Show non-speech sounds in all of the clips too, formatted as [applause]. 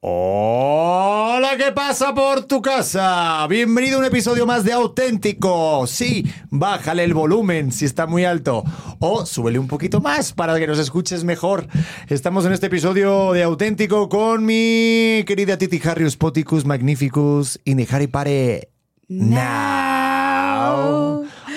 Hola, ¿qué pasa por tu casa? Bienvenido a un episodio más de Auténtico. Sí, bájale el volumen si está muy alto o súbele un poquito más para que nos escuches mejor. Estamos en este episodio de Auténtico con mi querida Titi Harrius Poticus Magnificus y Nehari Pare Now.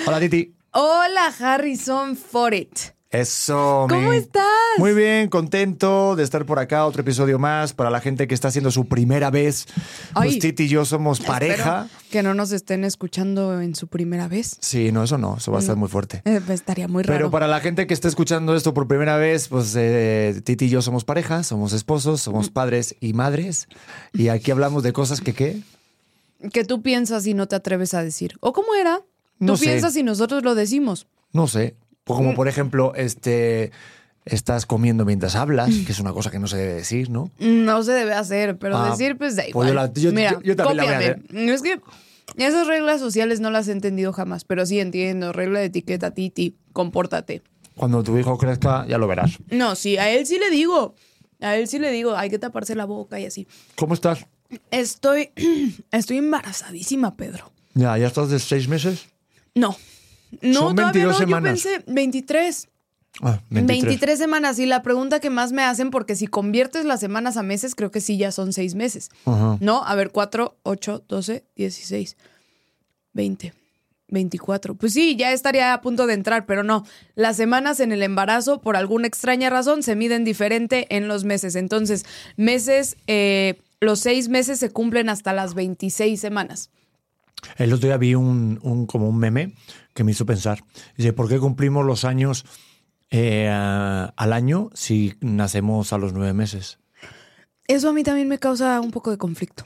Hola, Titi. Hola, Harrison For It. Eso. ¿Cómo estás? Muy bien, contento de estar por acá. Otro episodio más para la gente que está haciendo su primera vez. Ay. pues Titi y yo somos pareja. Que no nos estén escuchando en su primera vez. Sí, no, eso no, eso va a estar muy fuerte. Eh, pues, estaría muy raro. Pero para la gente que está escuchando esto por primera vez, pues eh, Titi y yo somos pareja, somos esposos, somos Mm. padres y madres. Y aquí hablamos de cosas que, ¿qué? Que tú piensas y no te atreves a decir. ¿O cómo era? No tú sé. piensas y nosotros lo decimos. No sé. Mm. Como por ejemplo, este, estás comiendo mientras hablas, que es una cosa que no se debe decir, ¿no? No se debe hacer, pero Ah, decir, pues da pues igual. yo la- yo- Mira, yo- yo también la voy a cópiame. Es que esas reglas sociales no las he entendido jamás, pero sí entiendo. Regla de etiqueta, Titi, compórtate. Cuando tu hijo crezca, ya lo verás. No, sí, a él sí le digo. A él sí le digo, hay que taparse la boca y así. ¿Cómo estás? Estoy, [clears throat] estoy embarazadísima, Pedro. Ya, ya estás de seis meses. No. No, Son todavía 22 no. semanas. Yo pensé 23. Ah, 23. semanas. Y la pregunta que más me hacen, porque si conviertes las semanas a meses, creo que sí ya son seis meses. Ajá. No, a ver, 4, 8, 12, 16, 20, 24. Pues sí, ya estaría a punto de entrar, pero no. Las semanas en el embarazo, por alguna extraña razón, se miden diferente en los meses. Entonces, meses, eh, los seis meses se cumplen hasta las 26 semanas. El otro día vi un, un- como un meme que me hizo pensar. Dice, ¿por qué cumplimos los años eh, al año si nacemos a los nueve meses? Eso a mí también me causa un poco de conflicto.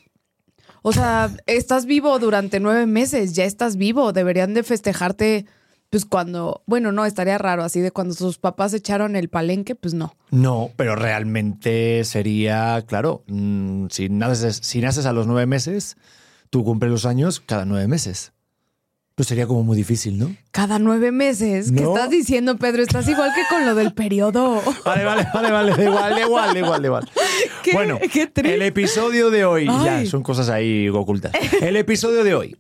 O sea, estás vivo durante nueve meses, ya estás vivo, deberían de festejarte, pues cuando, bueno, no, estaría raro, así de cuando sus papás echaron el palenque, pues no. No, pero realmente sería, claro, mm, si, naces, si naces a los nueve meses, tú cumples los años cada nueve meses. Pues sería como muy difícil, ¿no? Cada nueve meses, ¿qué No. estás diciendo, Pedro? Estás igual que con lo del periodo. [laughs] Vale, vale, vale, vale, da igual, da igual, da igual, igual. ¿Qué? Bueno, Qué el episodio de hoy, ya, son cosas ahí ocultas. El episodio de hoy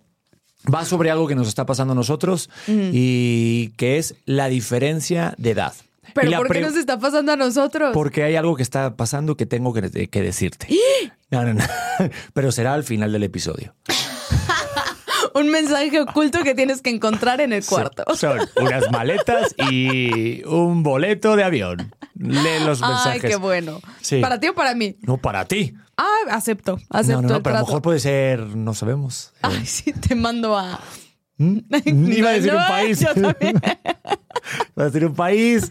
va sobre algo que nos está pasando a nosotros y que es la diferencia de edad. Pero ¿por qué nos está pasando a nosotros? Porque hay algo que está pasando que tengo que, que decirte. [gasps] No, no, no. [laughs] Pero será al final del episodio. Un mensaje oculto que tienes que encontrar en el cuarto. Son unas maletas y un boleto de avión. Lee los mensajes. Ay, qué bueno. Sí. ¿Para ti o para mí? No, para ti. Ah, acepto, acepto no, no, no, el pero a lo mejor puede ser, no sabemos. Eh, Ay, sí, te mando a... [laughs] Iba a decir No, un país. yo también. [laughs] Iba a decir un país.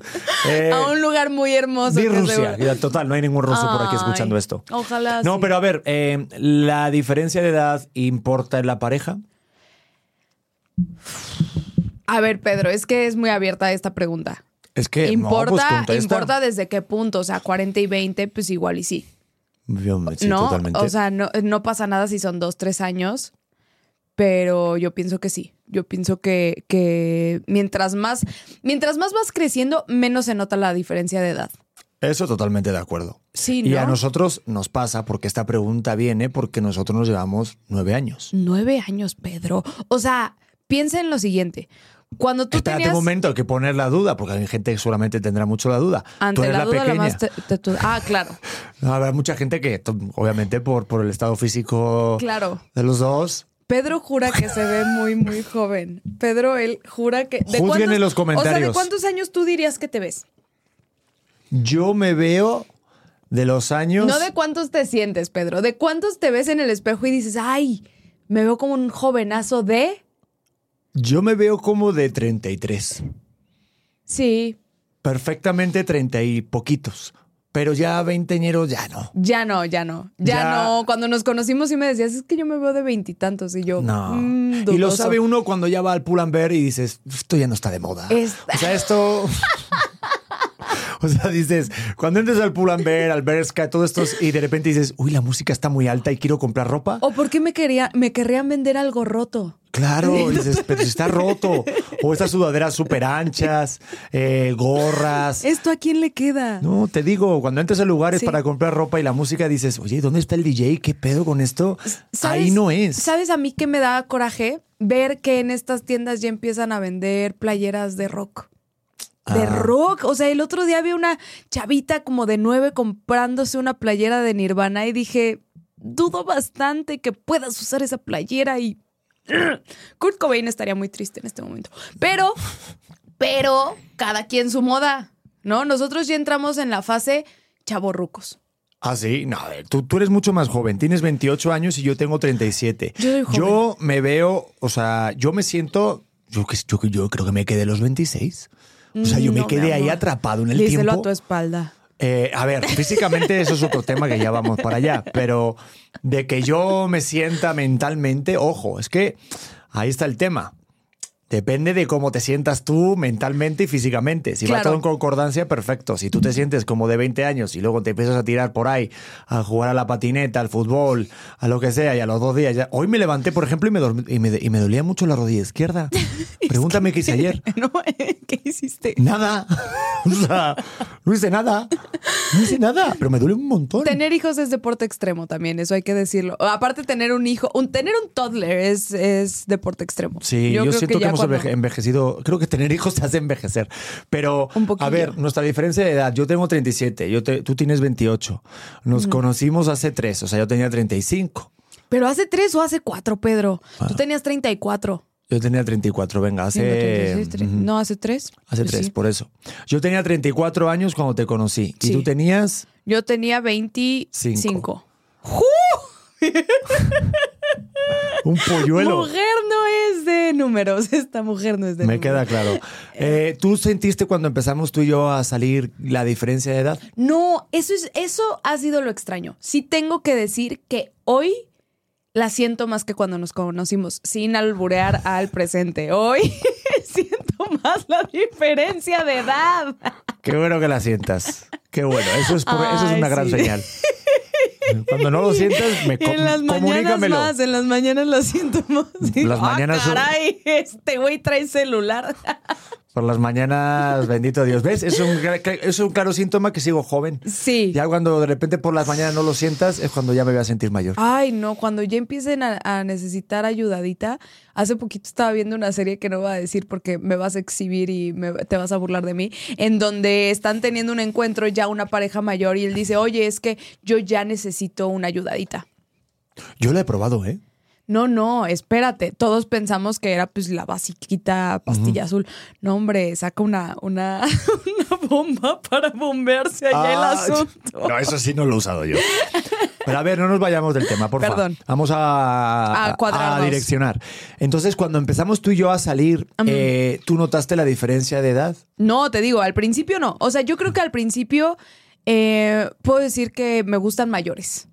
eh, a un lugar muy hermoso. Que Rusia. seguro- Total, no hay ningún ruso por aquí escuchando esto. Ojalá. No, sí. pero a ver, eh, ¿la diferencia de edad importa en la pareja? A ver, Pedro, es que es muy abierta esta pregunta. Es que no, pues importa, contesta. importa desde qué punto. O sea, 40 y 20, pues igual y sí. Yo, sí, ¿No? totalmente. O sea, no, no pasa nada si son dos, tres años. Pero yo pienso que sí. Yo pienso que, que mientras más, mientras más vas creciendo, menos se nota la diferencia de edad. Eso totalmente de acuerdo. Sí, Y a ¿no? nosotros nos pasa porque esta pregunta viene porque nosotros nos llevamos nueve años. Nueve años, Pedro. O sea, piensa en lo siguiente. Cuando tú Espérate tenías... un momento, hay que poner la duda, porque hay gente que solamente tendrá mucho la duda. Ante Tú eres la, la, duda, la pequeña. más te- Ah, claro. [laughs] Habrá mucha gente que, obviamente, por, por el estado físico Claro. de los dos. Pedro jura que se ve muy, muy [laughs] joven. Pedro, él jura que... ¿de Juzguen cuántos- en los O sea, ¿de comentarios. cuántos años tú dirías que te ves? Yo me veo de los años. No de cuántos te sientes, Pedro. ¿De cuántos te ves en el espejo y dices, ay, me veo como un jovenazo de... Yo me veo como de 33. Sí, Perfectamente 30 y poquitos. Pero ya veinteñeros ya no. ya no, ya no. Ya, Ya. no. Cuando nos conocimos y me decías, es que yo me veo de veintitantos. Y, yo, No. "Mm, y lo dudoso". sabe uno cuando ya va al pull and bear y dices, esto ya no está de moda. Es- O sea, esto. [laughs] [laughs] O sea, dices, cuando entres al pull and bear, al Berska, todo esto, y de repente dices, uy, la música está muy alta y quiero comprar ropa. ¿O por qué me, quería, me querrían vender algo roto? Claro, [laughs] dices, pero si está roto. O esas sudaderas súper anchas, eh, gorras. ¿Esto a quién le queda? No, te digo, cuando entras a lugares Sí. para comprar ropa y la música dices, oye, ¿dónde está el DJ? ¿Qué pedo con esto? ¿Sabes- Ahí no es. ¿Sabes a mí que me da coraje? Ver que en estas tiendas ya empiezan a vender playeras de rock. De Ah. rock. O sea, el otro día vi una chavita como de nueve comprándose una playera de Nirvana y dije, dudo bastante que puedas usar esa playera y... [clears throat] Kurt Cobain estaría muy triste en este momento. Pero, pero, cada quien su moda, ¿no? Nosotros ya entramos en la fase chavorrucos. Ah, sí, no, a ver, tú, tú eres mucho más joven, tienes 28 años y yo tengo 37. Yo soy joven. Yo me veo, o sea, yo me siento, yo, que- yo, yo creo que me quedé los 26. O sea, yo me No, quedé ahí atrapado en el Díselo tiempo. a tu espalda. Eh, a ver, físicamente eso es otro tema que ya vamos para allá, pero de que yo me sienta mentalmente, ojo, es que ahí está el tema. Depende de cómo te sientas tú mentalmente y físicamente. Si va Claro. todo en concordancia, perfecto. Si tú te sientes como de 20 años y luego te empiezas a tirar por ahí, a jugar a la patineta, al fútbol, a lo que sea, y a los dos días ya... Hoy me levanté, por ejemplo, y me, dormí- y me, y me dolía mucho la rodilla izquierda. [laughs] Pregúntame qué hice ayer. [laughs] No, ¿Qué hiciste? Nada. [laughs] O sea, no hice nada. No hice nada, pero me duele un montón. Tener hijos es deporte extremo también, eso hay que decirlo. Aparte, tener un hijo, un, tener un toddler es, es deporte extremo. Sí, yo, creo siento que, ya hemos cuando- envejecido. Creo que tener hijos te hace envejecer. Pero, Un a ver, nuestra diferencia de edad. Yo tengo 37, yo te- tú tienes 28. Nos conocimos hace tres, o sea, yo tenía 35. Pero hace tres o hace cuatro, Pedro. Ah. Tú tenías 34. Yo tenía 34, venga, hace. Tengo 36, tre- ujú, No, hace tres. Hace Pues tres, sí. por eso. Yo tenía 34 años cuando te conocí. Y tú tenías. Yo tenía 25. [laughs] [laughs] Un polluelo. Mujer no es de números. [laughs] Esta mujer no es de Me números. queda claro. Eh, ¿Tú sentiste cuando empezamos tú y yo a salir la diferencia de edad? No, eso es, eso ha sido lo extraño. Sí tengo que decir que hoy la siento más que cuando nos conocimos, sin alburear al presente. Hoy [laughs] siento más la diferencia de edad. Qué bueno que la sientas. Qué bueno. Eso es, por- eso es una gran señal. Cuando no lo sientas, me en las mañanas más, en las mañanas lo siento más. Las Ah, mañanas caray, este güey trae celular. [laughs] Por las mañanas, [laughs] bendito Dios. ¿Ves? Es un, es un claro síntoma que sigo joven. Sí. Ya cuando de repente por las mañanas no lo sientas, es cuando ya me voy a sentir mayor. Ay, no, cuando ya empiecen a, a necesitar ayudadita. Hace poquito estaba viendo una serie que no voy a decir porque me vas a exhibir y me- te vas a burlar de mí, en donde están teniendo un encuentro ya una pareja mayor y él dice, oye, es que yo ya necesito una ayudadita. Yo lo he probado, ¿eh? No, no, espérate. Todos pensamos que era pues la basiquita pastilla azul. No, hombre, saca una, una, [laughs] una bomba para bombearse allá el Ah, asunto. No, eso sí no lo he usado yo. Pero a ver, no nos vayamos del tema, por favor. Perdón. Vamos a, A cuadrarnos. direccionar. Entonces, cuando empezamos tú y yo a salir, eh, ¿tú notaste la diferencia de edad? No, te digo, al principio no. O sea, yo creo que al principio eh, puedo decir que me gustan mayores.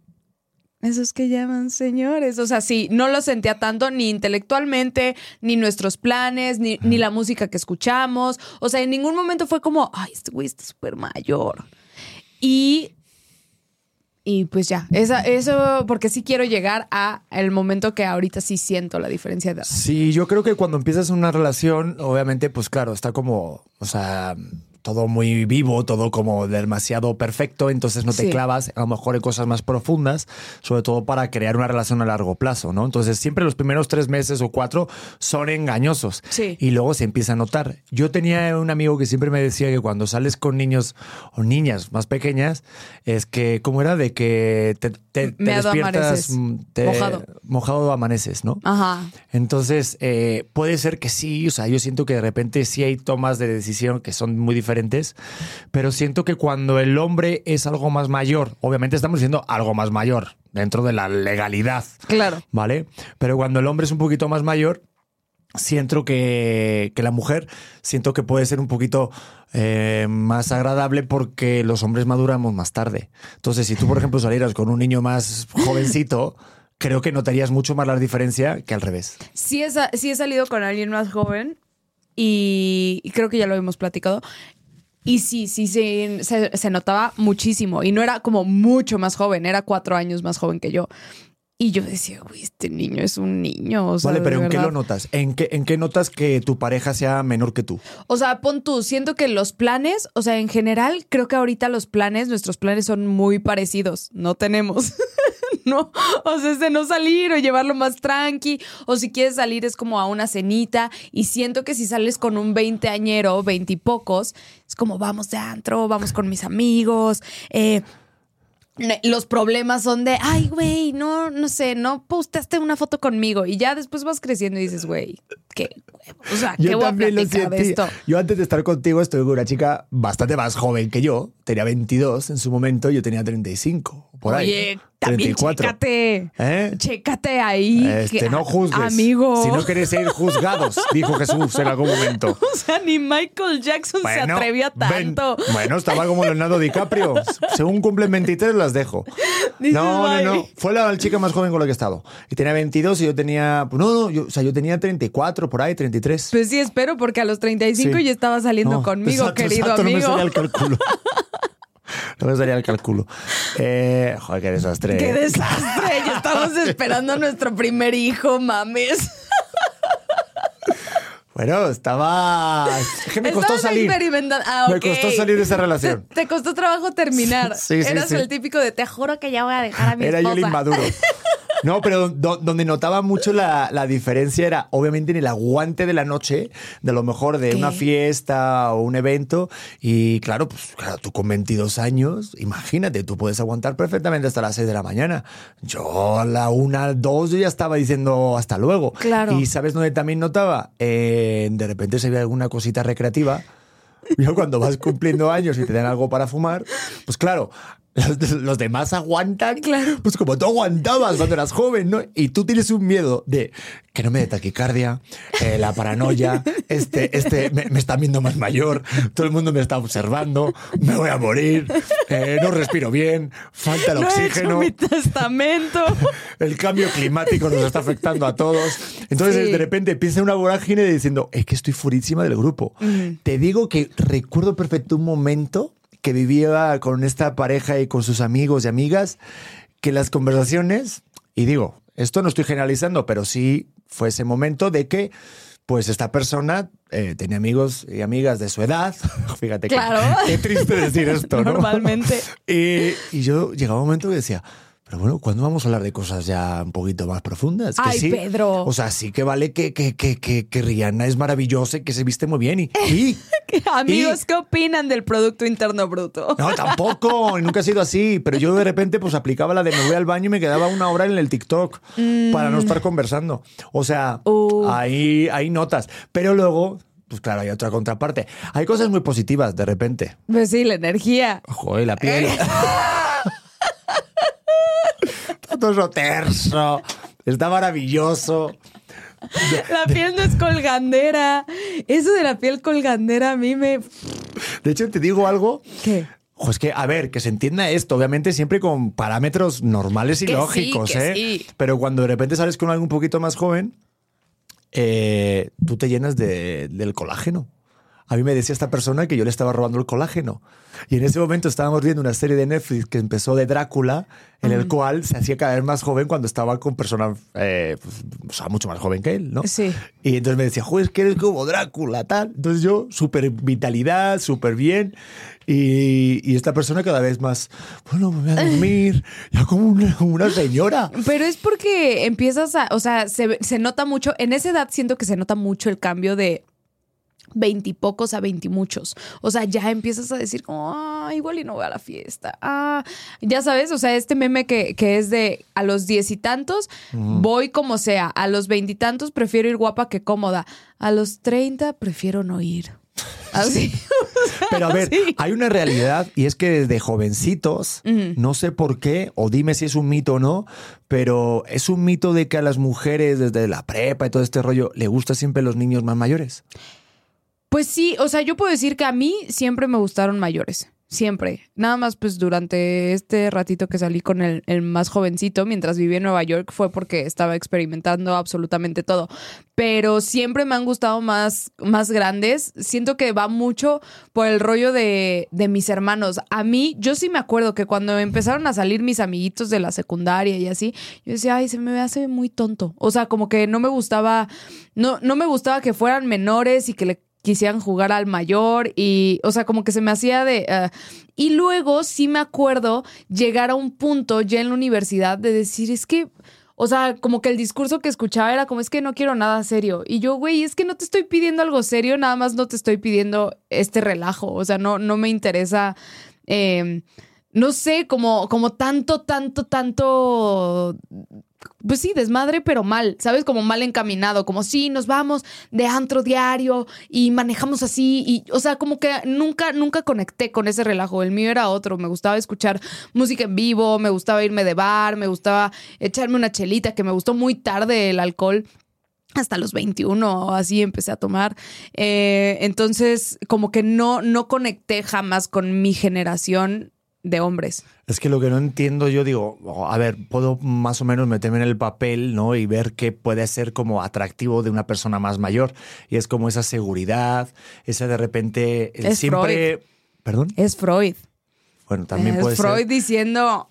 Esos que llaman señores. O sea, sí, no lo sentía tanto ni intelectualmente, ni nuestros planes, ni, ni la música que escuchamos. O sea, en ningún momento fue como, ay, este güey está súper mayor. Y, y pues ya, esa, eso, porque sí quiero llegar a el momento que ahorita sí siento la diferencia de edad. Sí, yo creo que cuando empiezas una relación, obviamente, pues claro, está como, o sea, todo muy vivo, todo como demasiado perfecto, entonces no te Sí. clavas a lo mejor en cosas más profundas, sobre todo para crear una relación a largo plazo, ¿no? Entonces siempre los primeros tres meses o cuatro son engañosos Sí. y luego se empieza a notar. Yo tenía un amigo que siempre me decía que cuando sales con niños o niñas más pequeñas, es que, ¿cómo era? De que te, te, te despiertas mm, te- Mojado. mojado amaneces, ¿no? Ajá. Entonces, eh, puede ser que sí, o sea, yo siento que de repente sí hay tomas de decisión que son muy diferentes, pero siento que cuando el hombre es algo más mayor, obviamente estamos diciendo algo más mayor dentro de la legalidad, Claro. ¿vale? Pero cuando el hombre es un poquito más mayor, siento que, que la mujer, siento que puede ser un poquito eh, más agradable porque los hombres maduramos más tarde. Entonces, si tú, por ejemplo, salieras con un niño más jovencito, creo que notarías mucho más la diferencia que al revés. Sí he, sí he salido con alguien más joven y, y creo que ya lo hemos platicado. Y sí, sí, sí, se, se notaba muchísimo. Y no era como mucho más joven, era cuatro años más joven que yo. Y yo decía, güey, este niño es un niño. O sea, vale, pero ¿en qué lo notas? ¿En qué, ¿En qué notas que tu pareja sea menor que tú? O sea, pon tú, siento que los planes, o sea, en general, creo que ahorita los planes, nuestros planes son muy parecidos. No tenemos. [laughs] no, [laughs] o sea, es de no salir o llevarlo más tranqui. O si quieres salir es como a una cenita. Y siento que si sales con un veinteañero, veintipocos, es como vamos de antro, vamos con mis amigos. Eh, los problemas son de, ay, güey, no, no sé, no postaste una foto conmigo. Y ya después vas creciendo y dices, güey, huevo. O sea, ¿qué voy a platicar de esto? Yo antes de estar contigo estuve con una chica bastante más joven que yo. Tenía 22 en su momento, yo tenía 35. Por ahí. Oye, también 34. chécate. ¿Eh? Chécate ahí. Este, que- no juzgues. Amigo. Si no queréis ser juzgados, [laughs] dijo Jesús en algún momento. [laughs] O sea, ni Michael Jackson se Bueno, atrevía ven- tanto. bueno, estaba como Leonardo DiCaprio. [laughs] Según cumplen 23, las dejo. Dices, no, no, no. Fue la chica más joven con la que he estado. Y tenía 22 y yo tenía. pues No, no, yo, o sea, yo tenía 34 por ahí, 33. Pues sí, espero, porque a los 35 Sí. ya estaba saliendo No, conmigo, exacto, querido exacto, amigo. No me salía el cálculo. [laughs] No me salía el cálculo. Eh, joder, qué desastre. ¡Qué desastre! Ya estamos esperando a nuestro primer hijo, mames. Bueno, estaba. Es que me costó salir. Ah, Me costó salir de esa relación. Te, te costó trabajo terminar. Sí, sí, Eras sí. el típico de te juro que ya voy a dejar a mi Era yo esposa. el inmaduro. [laughs] No, pero do- donde notaba mucho la, la diferencia era obviamente en el aguante de la noche, de lo mejor de ¿Qué? una fiesta o un evento. Y claro, pues claro, tú con 22 años, imagínate, tú puedes aguantar perfectamente hasta las 6 de la mañana. Yo a la 1, 2 yo ya estaba diciendo hasta luego. Claro. Y ¿sabes dónde también notaba? Eh, de repente se ve alguna cosita recreativa. Yo cuando vas cumpliendo años y te dan algo para fumar, pues claro, los, [laughs] los demás aguantan, Claro. pues como tú aguantabas cuando eras joven, ¿no? Y tú tienes un miedo de que no me dé taquicardia, eh, la paranoia, [laughs] este, este me, me está viendo más mayor, todo el mundo me está observando, me voy a morir, eh, no respiro bien, falta el No he hecho oxígeno. mi testamento. [laughs] El cambio climático nos está afectando a todos. Entonces, Sí. de repente empieza una vorágine diciendo, es que estoy furísima del grupo. Te digo que recuerdo perfecto un momento que vivía con esta pareja y con sus amigos y amigas, que las conversaciones, y digo, esto no estoy generalizando, pero sí fue ese momento de que pues esta persona eh, tenía amigos y amigas de su edad. [laughs] Fíjate Claro. qué, triste decir esto, ¿no? Normalmente. [laughs] Y, y yo llegaba un momento que decía, pero bueno, ¿cuándo vamos a hablar de cosas ya un poquito más profundas? Que Ay, sí. Pedro. O sea, sí que vale que, que, que, que, que Rihanna es maravillosa y que se viste muy bien. Y, [laughs] y- Amigos, y- ¿qué opinan del Producto Interno Bruto? no, tampoco, nunca ha sido así. Pero yo de repente pues aplicaba la de me voy al baño y me quedaba una hora en el TikTok para no estar conversando. O sea, Mm. Uh. ahí hay notas. Pero luego, pues claro, hay otra contraparte. Hay cosas muy positivas de repente. Pues sí, la energía. Joder, la piel. [laughs] Todo terso. Está maravilloso. La piel no es colgandera. Eso de la piel colgandera a mí me... De hecho, te digo algo. ¿Qué? Ojo, es que, a ver, que se entienda esto, obviamente siempre con parámetros normales y Que sí, lógicos, que ¿eh? sí. Pero cuando de repente sales con algo un poquito más joven, eh, tú te llenas de- del colágeno. A mí me decía esta persona que yo le estaba robando el colágeno. Y en ese momento estábamos viendo una serie de Netflix que empezó de Drácula, en el cual se hacía cada vez más joven cuando estaba con personas, eh, pues, o sea, mucho más joven que él, ¿no? Sí. Y entonces me decía, joder, es que eres como Drácula, tal. Entonces yo, súper vitalidad, súper bien. Y, y esta persona cada vez más, bueno, me voy a dormir, [laughs] ya como una, una señora. Pero es porque empiezas a, o sea, se, se nota mucho, en esa edad siento que se nota mucho el cambio de veintipocos a veintimuchos. O sea, ya empiezas a decir como, ah, igual y no voy a la fiesta. Ah, ya sabes, o sea, este meme que, que es de a los diez y tantos, voy como sea. A los veintitantos prefiero ir guapa que cómoda. A los treinta prefiero no ir. [laughs] Así. Pero a ver, [laughs] Sí. hay una realidad y es que desde jovencitos, no sé por qué, o dime si es un mito o no, pero es un mito de que a las mujeres desde la prepa y todo este rollo le gusta siempre los niños más mayores. Pues sí, o sea, yo puedo decir que a mí siempre me gustaron mayores. Siempre. Nada más, pues durante este ratito que salí con el, el más jovencito, mientras vivía en Nueva York, fue porque estaba experimentando absolutamente todo. Pero siempre me han gustado más, más grandes. Siento que va mucho por el rollo de, de mis hermanos. A mí, yo sí me acuerdo que cuando empezaron a salir mis amiguitos de la secundaria y así, yo decía, ay, se me hace muy tonto. O sea, como que no me gustaba, no, no me gustaba que fueran menores y que le quisieran jugar al mayor y, o sea, como que se me hacía de... ah, y luego sí me acuerdo llegar a un punto ya en la universidad de decir, es que, o sea, como que el discurso que escuchaba era como, es que no quiero nada serio. Y yo, güey, es que no te estoy pidiendo algo serio, nada más no te estoy pidiendo este relajo, o sea, no, no me interesa... eh, no sé, como, como tanto, tanto, tanto pues sí, desmadre, pero mal, ¿sabes? Como mal encaminado, como sí, nos vamos de antro diario y manejamos así y, o sea, como que nunca, nunca conecté con ese relajo. El mío era otro, me gustaba escuchar música en vivo, me gustaba irme de bar, me gustaba echarme una chelita, que me gustó muy tarde el alcohol. Hasta los 21 o así empecé a tomar. Eh, entonces, como que no, no conecté jamás con mi generación de hombres. Es que lo que no entiendo, yo digo, oh, a ver, puedo más o menos meterme en el papel, ¿no? Y ver qué puede ser como atractivo de una persona más mayor. Y es como esa seguridad, esa de repente el Es siempre. ¿Perdón? Es Freud. Bueno, también es puede Freud ser. diciendo,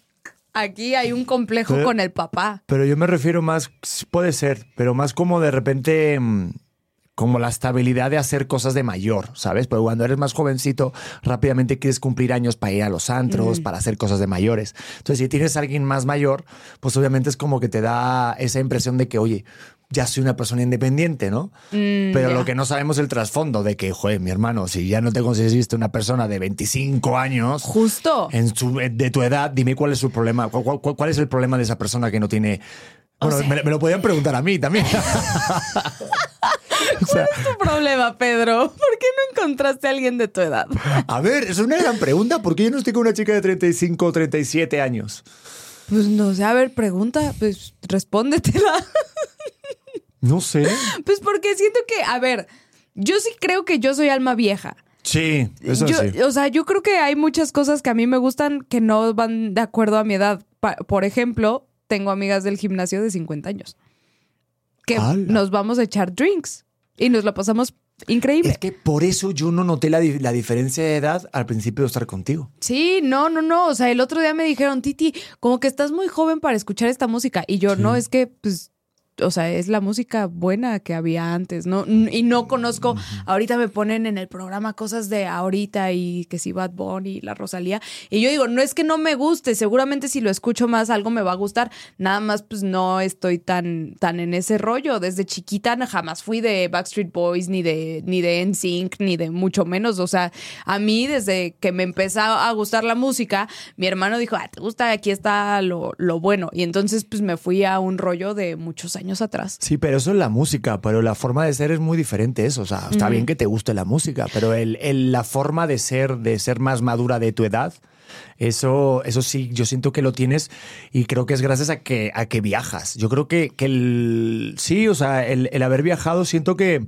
aquí hay un complejo Pero- con el papá. Pero yo me refiero más, puede ser, pero más como de repente, mm, como la estabilidad de hacer cosas de mayor, ¿sabes? Porque cuando eres más jovencito, rápidamente quieres cumplir años para ir a los antros, para hacer cosas de mayores. Entonces, si tienes a alguien más mayor, pues obviamente es como que te da esa impresión de que, oye, ya soy una persona independiente, ¿no? Pero ya. lo que no sabemos es el trasfondo de que, joder, mi hermano, si ya no te conseguiste una persona de 25 años, Justo. en su, de tu edad, dime cuál es su problema. ¿Cuál, cuál- cuál es el problema de esa persona que no tiene. Bueno, sea- me, me lo podían preguntar a mí también. [laughs] [laughs] O sea, tu problema, Pedro? ¿Por qué no encontraste a alguien de tu edad? a ver, es una gran pregunta. ¿Por qué yo no estoy con una chica de 35 o 37 años? Pues no sé, a ver, pregunta, pues respóndetela. No sé. Pues porque siento que, a ver, yo sí creo que yo soy alma vieja. Sí, eso yo, sí. O sea, yo creo que hay muchas cosas que a mí me gustan que no van de acuerdo a mi edad. Pa- por ejemplo, tengo amigas del gimnasio de 50 años que nos vamos a echar drinks y nos la pasamos increíble. Es que por eso yo no noté la, la diferencia de edad al principio de estar contigo. Sí, no, no, no. O sea, el otro día me dijeron, Titi, como que estás muy joven para escuchar esta música. Y yo, no, es que, pues, o sea, es la música buena que había antes, ¿no? Y no conozco, ahorita me ponen en el programa cosas de ahorita y que si Bad Bunny y la Rosalía. Y yo digo, no es que no me guste, seguramente si lo escucho más algo me va a gustar. Nada más, pues, no estoy tan, tan en ese rollo. Desde chiquita jamás fui de Backstreet Boys, ni de, ni de NSYNC, ni de mucho menos. O sea, a mí desde que me empezó a gustar la música, mi hermano dijo, ah, ¿te gusta? Aquí está lo, lo bueno. Y entonces, pues, me fui a un rollo de muchos años atrás. Sí, pero eso es la música, pero la forma de ser es muy diferente eso. O sea, está bien que te guste la música, pero el, el- la forma de ser, de ser más madura de tu edad, eso, eso sí, yo siento que lo tienes y creo que es gracias a que, a que viajas. Yo creo que, que el, sí, o sea, el, el haber viajado siento que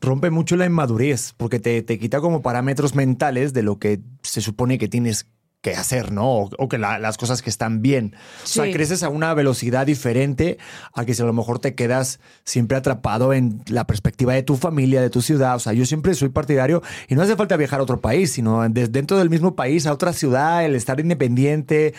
rompe mucho la inmadurez, porque te, te quita como parámetros mentales de lo que se supone que tienes que hacer, ¿no? O, o que la- las cosas que están bien. O sea, Sí. creces a una velocidad diferente a que si a lo mejor te quedas siempre atrapado en la perspectiva de tu familia, de tu ciudad. O sea, yo siempre soy partidario y no hace falta viajar a otro país, sino desde dentro del mismo país a otra ciudad, el estar independiente.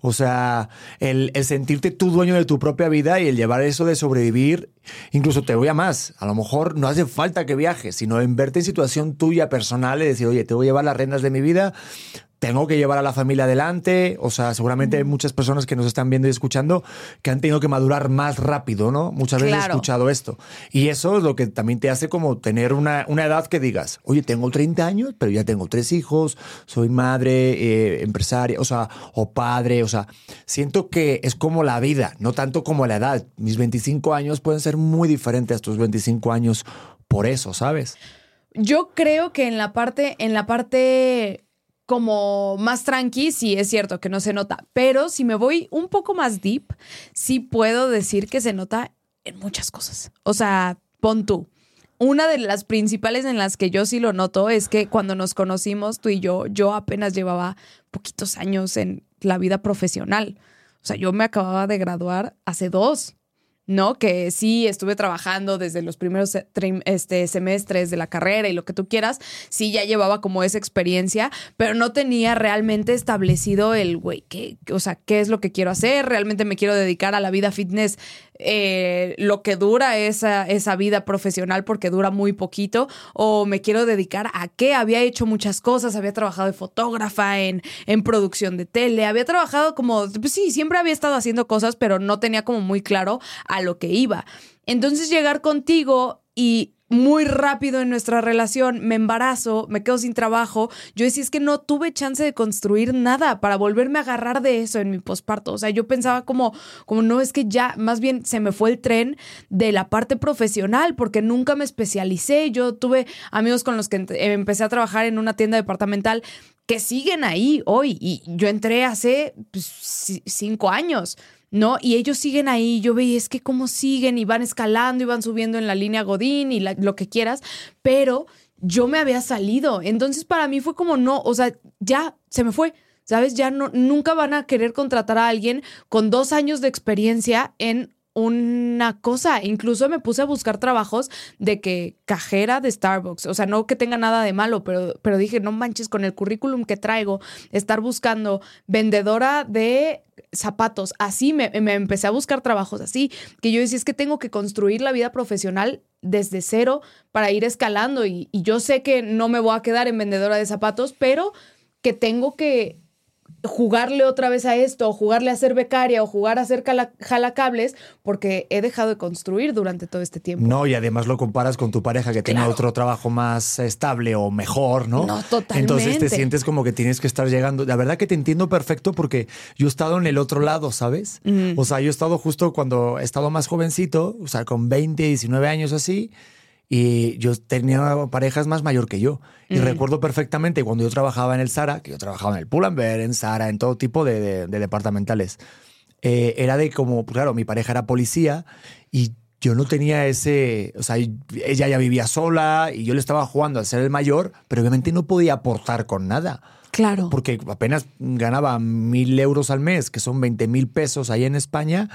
O sea, el, el sentirte tú dueño de tu propia vida y el llevar eso de sobrevivir, incluso te voy a más. A lo mejor no hace falta que viajes, sino en verte en situación tuya personal y decir, oye, te voy a llevar las riendas de mi vida, tengo que llevar a la familia adelante. O sea, seguramente hay muchas personas que nos están viendo y escuchando que han tenido que madurar más rápido, ¿no? Muchas veces he escuchado esto. Y eso es lo que también te hace como tener una, una edad que digas, oye, tengo 30 años, pero ya tengo tres hijos, soy madre, eh, empresaria, o sea, o padre, o sea, siento que es como la vida, no tanto como la edad. Mis 25 años pueden ser muy diferentes a tus 25 años por eso, ¿sabes? Yo creo que en la parte, en la parte como más tranqui, sí es cierto que no se nota. Pero si me voy un poco más deep, sí puedo decir que se nota en muchas cosas. O sea, pon tú. Una de las principales en las que yo sí lo noto es que cuando nos conocimos, tú y yo, yo apenas llevaba poquitos años en la vida profesional. O sea, yo me acababa de graduar hace dos. ¿No? Que sí estuve trabajando desde los primeros trim- este, semestres de la carrera y lo que tú quieras, sí ya llevaba como esa experiencia, pero no tenía realmente establecido el, güey, ¿qué, o sea, qué es lo que quiero hacer? ¿Realmente me quiero dedicar a la vida fitness? Eh, lo que dura esa, esa vida profesional porque dura muy poquito o me quiero dedicar a qué. Había hecho muchas cosas había trabajado de fotógrafa en, en producción de tele había trabajado como pues sí siempre había estado haciendo cosas pero no tenía como muy claro a lo que iba. Entonces llegar contigo y muy rápido en nuestra relación, me embarazo, me quedo sin trabajo. Yo decía, es que no tuve chance de construir nada para volverme a agarrar de eso en mi posparto. O sea, yo pensaba como, como no, es que ya, más bien se me fue el tren de la parte profesional porque nunca me especialicé. Yo tuve amigos con los que eh, empecé a trabajar en una tienda departamental que siguen ahí hoy y yo entré hace pues, ci- cinco años. ¿No? Y ellos siguen ahí, yo veía, es que cómo siguen y van escalando y van subiendo en la línea Godín y lo que quieras, pero yo me había salido. Entonces para mí fue como, no, o sea, ya se me fue. ¿Sabes? Ya no, nunca van a querer contratar a alguien con dos años de experiencia en una cosa. Incluso me puse a buscar trabajos de que cajera de Starbucks. O sea, no que tenga nada de malo, pero, pero dije, no manches, con el currículum que traigo, estar buscando vendedora de zapatos. Así me, me empecé a buscar trabajos así, que yo decía, es que tengo que construir la vida profesional desde cero para ir escalando. Y, y yo sé que no me voy a quedar en vendedora de zapatos, pero que tengo que jugarle otra vez a esto, o jugarle a ser becaria, o jugar a ser jalacables, porque he dejado de construir durante todo este tiempo. No, y además lo comparas con tu pareja que tiene Claro. otro trabajo más estable o mejor, ¿no? No, totalmente. Entonces te sientes como que tienes que estar llegando. La verdad que te entiendo perfecto porque yo he estado en el otro lado, ¿sabes? O sea, yo he estado justo cuando he estado más jovencito, o sea, con 20, 19 años así, y yo tenía parejas más mayor que yo. Y recuerdo perfectamente cuando yo trabajaba en el Zara, que yo trabajaba en el Pull&Bear, en Zara, en todo tipo de, de- de departamentales. eh, era de como, pues claro, mi pareja era policía y yo no tenía ese, o sea, ella ya vivía sola y yo le estaba jugando al ser el mayor, pero obviamente no podía aportar con nada. Claro. Porque apenas ganaba mil euros al mes, que son 20 mil pesos ahí en España,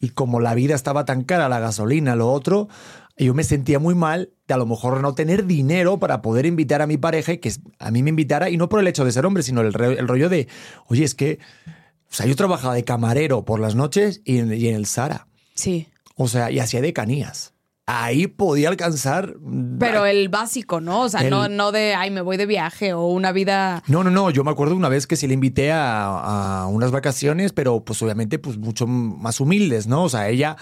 y como la vida estaba tan cara, la gasolina, lo otro, yo me sentía muy mal de a lo mejor no tener dinero para poder invitar a mi pareja y que a mí me invitara, y no por el hecho de ser hombre, sino el, el rollo de, oye, es que, o sea, yo trabajaba de camarero por las noches y en, y en el Zara, Sí. o sea, y hacía de canías. Ahí podía alcanzar... Pero el básico, ¿no? O sea, El- no, no de, ay, me voy de viaje o una vida... No, no, no. Yo me acuerdo una vez que sí le invité a, a unas vacaciones, pero pues obviamente pues mucho más humildes, ¿no? O sea, ella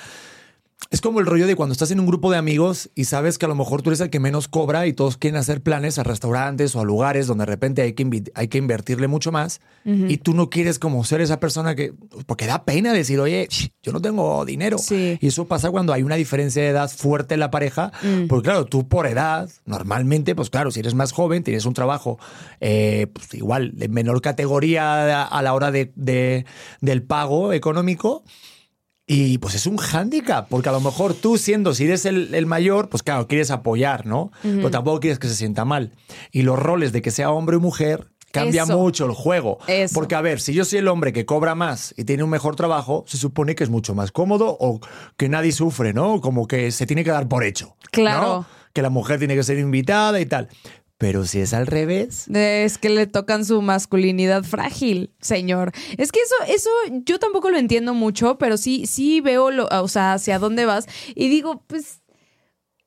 es como el rollo de cuando estás en un grupo de amigos y sabes que a lo mejor tú eres el que menos cobra y todos quieren hacer planes a restaurantes o a lugares donde de repente hay que, hay que invertirle mucho más y tú no quieres como ser esa persona que, porque da pena decir, oye, yo no tengo dinero. Sí. Y eso pasa cuando hay una diferencia de edad fuerte en la pareja, porque claro, tú por edad, normalmente, pues claro, si eres más joven, tienes un trabajo eh, pues igual de menor categoría a la hora de, de- del pago económico. Y pues es un hándicap, porque a lo mejor tú siendo, si eres el, el mayor, pues claro, quieres apoyar, ¿no? Pero tampoco quieres que se sienta mal. Y los roles de que sea hombre o mujer Cambia Eso. mucho el juego. Eso. Porque, a ver, si yo soy el hombre que cobra más y tiene un mejor trabajo, se supone que es mucho más cómodo o que nadie sufre, ¿no? Como que se tiene que dar por hecho. Claro. ¿no? Que la mujer tiene que ser invitada y tal. Pero si es al revés. Es que le tocan su masculinidad frágil, señor. Es que eso, eso yo tampoco lo entiendo mucho, pero sí, sí veo lo, o sea, hacia dónde vas. Y digo, pues,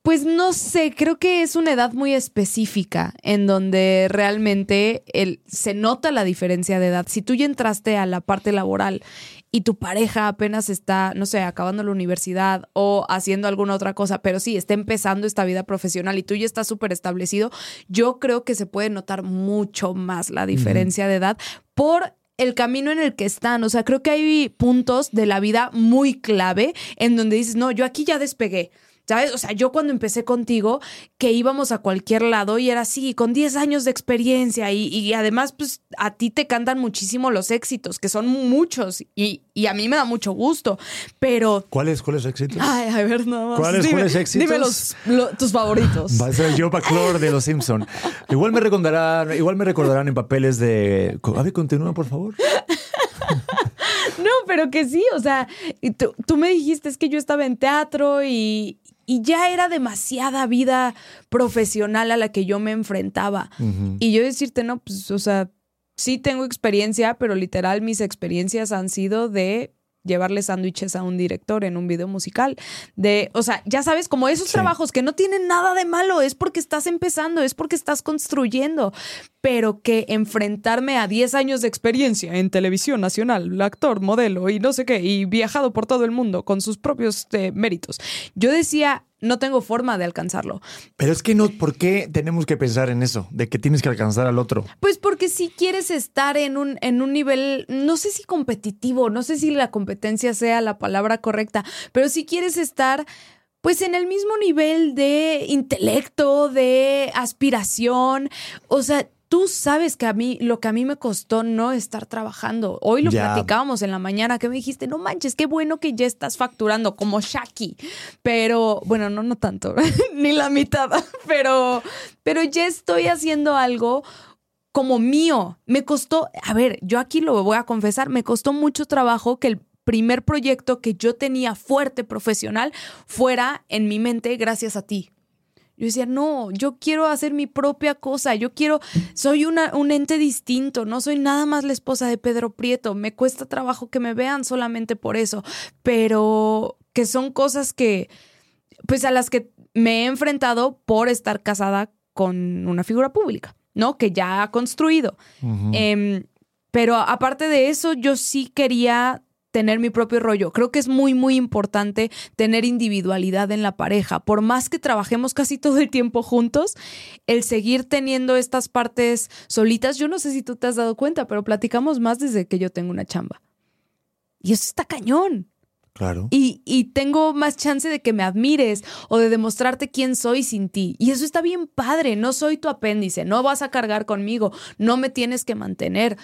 pues no sé, creo que es una edad muy específica en donde realmente el, se nota la diferencia de edad. Si tú ya entraste a la parte laboral y tu pareja apenas está, no sé, acabando la universidad o haciendo alguna otra cosa, pero sí, está empezando esta vida profesional y tú ya estás súper establecido, yo creo que se puede notar mucho más la diferencia de edad por el camino en el que están. O sea, creo que hay puntos de la vida muy clave en donde dices, no, yo aquí ya despegué. ¿Sabes? O sea, yo cuando empecé contigo, que íbamos a cualquier lado y era así, con 10 años de experiencia y, y además, pues a ti te cantan muchísimo los éxitos, que son muchos y, y a mí me da mucho gusto, pero... ¿Cuáles cuáles éxitos? Ay, a ver, nada más. ¿Cuáles- Dime- cuáles éxitos? Dime los, lo- tus favoritos. Va a ser el Joe McClure de Los Simpson. Igual me recordarán, igual me recordarán en papeles de. A ver, continúa, por favor. [laughs] No, pero que sí, o sea, tú, tú me dijiste es que yo estaba en teatro y, y ya era demasiada vida profesional a la que yo me enfrentaba. Y yo decirte, no, pues, o sea, sí tengo experiencia, pero literal mis experiencias han sido de llevarle sándwiches a un director en un video musical. De, o sea, ya sabes, como esos Sí. trabajos que no tienen nada de malo, es porque estás empezando, es porque estás construyendo, pero que enfrentarme a 10 años de experiencia en televisión nacional, actor, modelo y no sé qué, y viajado por todo el mundo con sus propios eh, méritos. Yo decía, no tengo forma de alcanzarlo. Pero es que no, ¿por qué tenemos que pensar en eso? De que tienes que alcanzar al otro. Pues porque si quieres estar en un, en un nivel, no sé si competitivo, no sé si la competencia sea la palabra correcta, pero si quieres estar pues en el mismo nivel de intelecto, de aspiración, o sea, tú sabes que a mí, lo que a mí me costó no estar trabajando. Hoy lo Ya. platicábamos en la mañana que me dijiste, no manches, qué bueno que ya estás facturando como Shaki. Pero, bueno, no, no tanto, [laughs] ni la mitad, [laughs] pero, pero ya estoy haciendo algo como mío. Me costó, a ver, yo aquí lo voy a confesar, me costó mucho trabajo que el primer proyecto que yo tenía fuerte profesional fuera en mi mente gracias a ti. Yo decía, no, yo quiero hacer mi propia cosa, yo quiero, soy una, un ente distinto, no soy nada más la esposa de Pedro Prieto, me cuesta trabajo que me vean solamente por eso, pero que son cosas que, pues a las que me he enfrentado por estar casada con una figura pública, ¿no? Que ya ha construido. Em, pero aparte de eso, yo sí quería tener mi propio rollo. Creo que es muy, muy importante tener individualidad en la pareja. Por más que trabajemos casi todo el tiempo juntos, el seguir teniendo estas partes solitas, yo no sé si tú te has dado cuenta, pero platicamos más desde que yo tengo una chamba. Y eso está cañón. Claro. Y, y tengo más chance de que me admires o de demostrarte quién soy sin ti. Y eso está bien padre. No soy tu apéndice, no vas a cargar conmigo, no me tienes que mantener.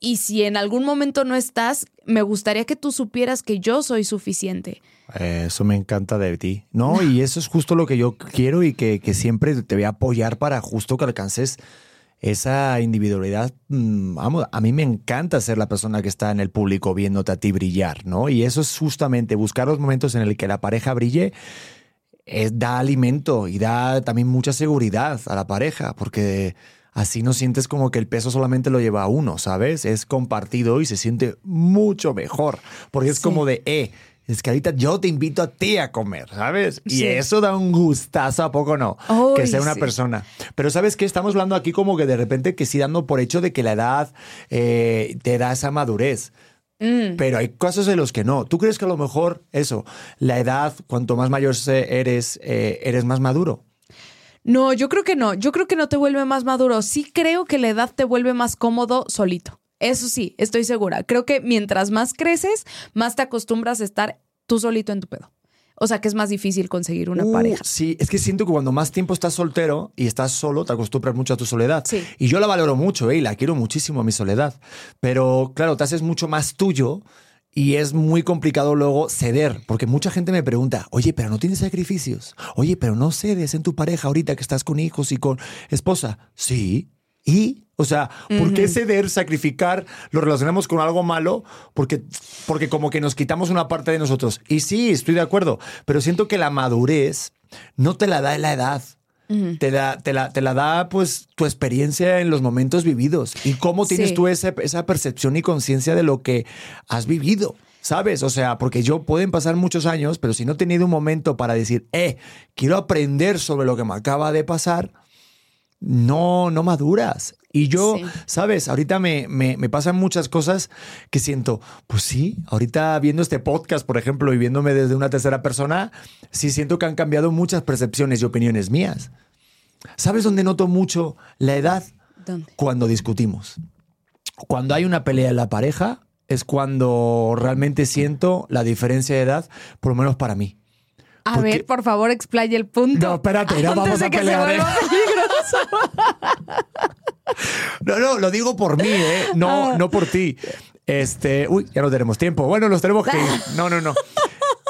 Y si en algún momento no estás, me gustaría que tú supieras que yo soy suficiente. Eh, Eso me encanta de ti. No, y eso es justo lo que yo quiero y que, que siempre te voy a apoyar para justo que alcances esa individualidad. Mm, Vamos, a mí me encanta ser la persona que está en el público viéndote a ti brillar, ¿no? Y eso es justamente buscar los momentos en el que la pareja brille. Es, da alimento y da también mucha seguridad a la pareja, porque así no sientes como que el peso solamente lo lleva a uno, ¿sabes? Es compartido y se siente mucho mejor, porque es Sí. como de, eh, es que ahorita yo te invito a ti a comer, ¿sabes? Y Sí. eso da un gustazo, ¿a poco no? Que sea una sí. persona. Pero ¿sabes qué? Estamos hablando aquí como que de repente que sí dando por hecho de que la edad eh, te da esa madurez. Mm. Pero hay casos en los que no. ¿Tú crees que a lo mejor eso, la edad, cuanto más mayor eres, eh, eres más maduro? No, yo creo que no. Yo creo que no te vuelve más maduro. Sí creo que la edad te vuelve más cómodo solito. Eso sí, estoy segura. Creo que mientras más creces, más te acostumbras a estar tú solito en tu pedo. O sea que es más difícil conseguir una Uh, pareja. Sí, es que siento que cuando más tiempo estás soltero y estás solo, te acostumbras mucho a tu soledad. Sí. Y yo la valoro mucho, ¿eh? y la quiero muchísimo a mi soledad. Pero claro, te haces mucho más tuyo y es muy complicado luego ceder, porque mucha gente me pregunta, oye, pero no tienes sacrificios. Oye, pero no cedes en tu pareja ahorita que estás con hijos y con esposa. Sí. ¿Y? O sea, ¿por qué ceder, sacrificar, lo relacionamos con algo malo? Porque, porque como que nos quitamos una parte de nosotros. Y sí, estoy de acuerdo, pero siento que la madurez no te la da la edad. Te, da, te, la, te la da pues tu experiencia en los momentos vividos y cómo tienes Sí. tú ese- esa percepción y conciencia de lo que has vivido. ¿Sabes? O sea, porque yo pueden pasar muchos años, pero si no he tenido un momento para decir, eh, quiero aprender sobre lo que me acaba de pasar, no, no maduras. Y yo, Sí. ¿sabes? Ahorita me, me, me pasan muchas cosas que siento, pues sí, ahorita viendo este podcast, por ejemplo, y viéndome desde una tercera persona, sí siento que han cambiado muchas percepciones y opiniones mías. ¿Sabes dónde noto mucho la edad? ¿Dónde? Cuando discutimos. Cuando hay una pelea en la pareja, es cuando realmente siento la diferencia de edad, por lo menos para mí. A Porque- ver, por favor, explaya el punto. No, espérate, [laughs] no vamos a pelear, ¿eh? [laughs] No, no, lo digo por mí, ¿eh? No, no por ti. Este, uy, ya no tenemos tiempo. Bueno, nos tenemos que ir. No, no, no.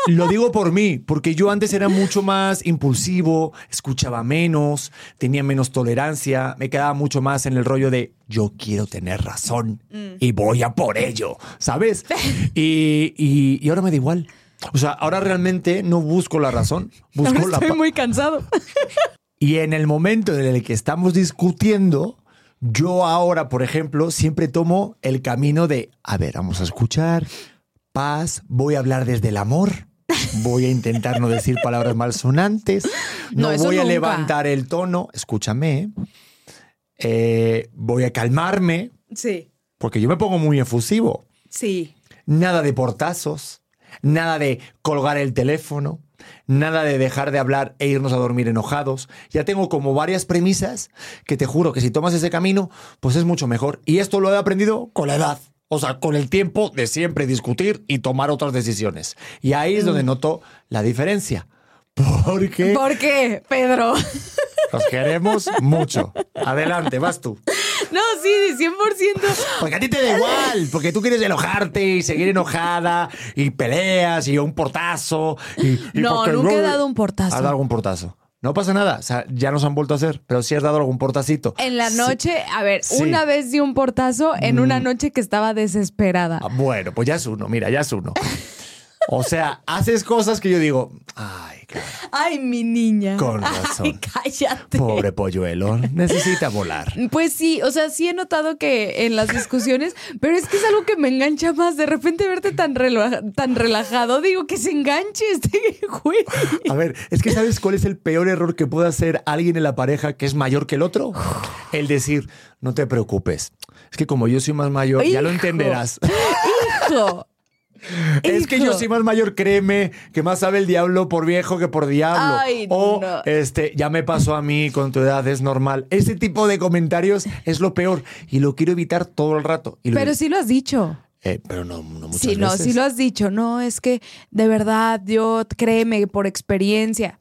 Lo digo por mí, porque yo antes era mucho más impulsivo, escuchaba menos, tenía menos tolerancia, me quedaba mucho más en el rollo de yo quiero tener razón y voy a por ello, ¿sabes? [laughs] Y, y- y ahora me da igual. O sea, ahora realmente no busco la razón, busco Ahora la estoy muy cansado. [laughs] y en el momento en el que estamos discutiendo, yo ahora, por ejemplo, siempre tomo el camino de, a ver, vamos a escuchar, paz, voy a hablar desde el amor, voy a intentar no decir palabras malsonantes, [laughs] no, No, voy a levantar el tono, escúchame, eh, voy a calmarme, Sí, porque yo me pongo muy efusivo. sí. Nada de portazos, nada de colgar el teléfono, nada de dejar de hablar e irnos a dormir enojados. Ya tengo como varias premisas que te juro que si tomas ese camino, pues es mucho mejor. Y esto lo he aprendido con la edad. O sea, con el tiempo de siempre discutir y tomar otras decisiones. Y ahí es donde noto la diferencia. [laughs] Porque ¿Por qué, Pedro? los queremos mucho. Adelante, vas tú. No, sí, 100%. Porque a ti te da igual, porque tú quieres enojarte y seguir enojada y peleas y un portazo. Y, y No, nunca he dado un portazo. Has dado algún portazo. No pasa nada, o sea, ya nos han vuelto a hacer, pero sí has dado algún portacito. En la Sí. noche, a ver, Sí. Mm. una vez di un portazo en una noche que estaba desesperada. Ah, Bueno, pues ya es uno, mira, ya es uno. O sea, haces cosas que yo digo, ay, Ay, mi niña. Con razón. Ay, cállate. pobre polluelo, necesita volar. Pues sí, o sea, sí he notado que en las discusiones, pero es que es algo que me engancha más. De repente verte tan, rela- tan relajado, digo que se enganche este güey. A ver, es que ¿sabes cuál es el peor error que puede hacer alguien en la pareja que es mayor que el otro? El decir, no te preocupes. Es que como yo soy más mayor, ya lo entenderás. Hijo. Es que yo soy más mayor, créeme, que más sabe el diablo por viejo que por diablo. Ay, o no. este, ya me pasó a mí con tu edad, es normal. Ese tipo de comentarios es lo peor y lo quiero evitar todo el rato. Y lo- Pero sí lo has dicho. Eh, pero no, no muchas Sí, no, veces. sí lo has dicho. No, es que de verdad, yo créeme por experiencia.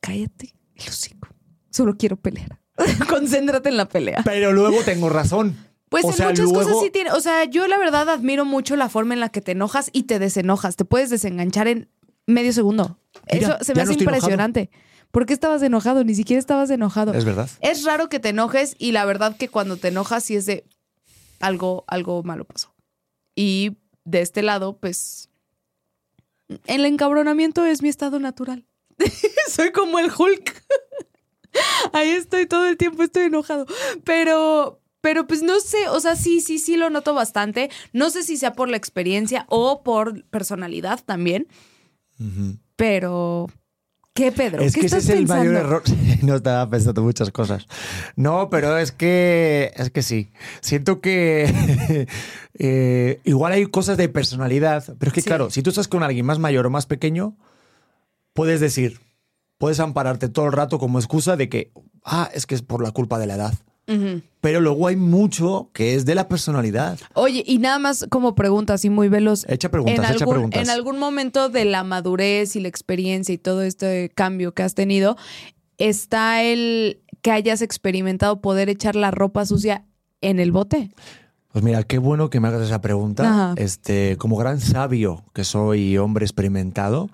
Cállate, el hocico. Solo quiero pelear. [laughs] Concéntrate en la pelea. Pero luego tengo razón. Pues O en sea, muchas luego- cosas sí tiene. O sea, yo la verdad admiro mucho la forma en la que te enojas y te desenojas. Te puedes desenganchar en medio segundo. Mira, Eso se me hace impresionante. ¿Por qué estabas enojado? Ni siquiera estabas enojado. Es verdad. Es raro que te enojes y la verdad que cuando te enojas sí es de algo, algo malo pasó. Y de este lado, pues, el encabronamiento es mi estado natural. [laughs] Soy como el Hulk. [laughs] Ahí estoy todo el tiempo, estoy enojado. Pero, pero pues no sé, o sea, sí, sí, sí lo noto bastante. No sé si sea por la experiencia o por personalidad también. Pero, ¿qué, Pedro? Es ¿Qué que ese estás es el mayor error. [laughs] No estaba pensando muchas cosas. No, pero es que es que sí. Siento que [laughs] eh, igual hay cosas de personalidad, pero es que Sí. claro, si tú estás con alguien más mayor o más pequeño, puedes decir, puedes ampararte todo el rato como excusa de que, ah, es que es por la culpa de la edad. Pero luego hay mucho que es de la personalidad. Oye, y nada más como pregunta, así muy veloz. Echa preguntas, en echa algún, preguntas. En algún momento de la madurez y la experiencia y todo este cambio que has tenido, ¿está el que hayas experimentado poder echar la ropa sucia en el bote? Pues mira, qué bueno que me hagas esa pregunta. Ajá. Este, como gran sabio que soy y hombre experimentado,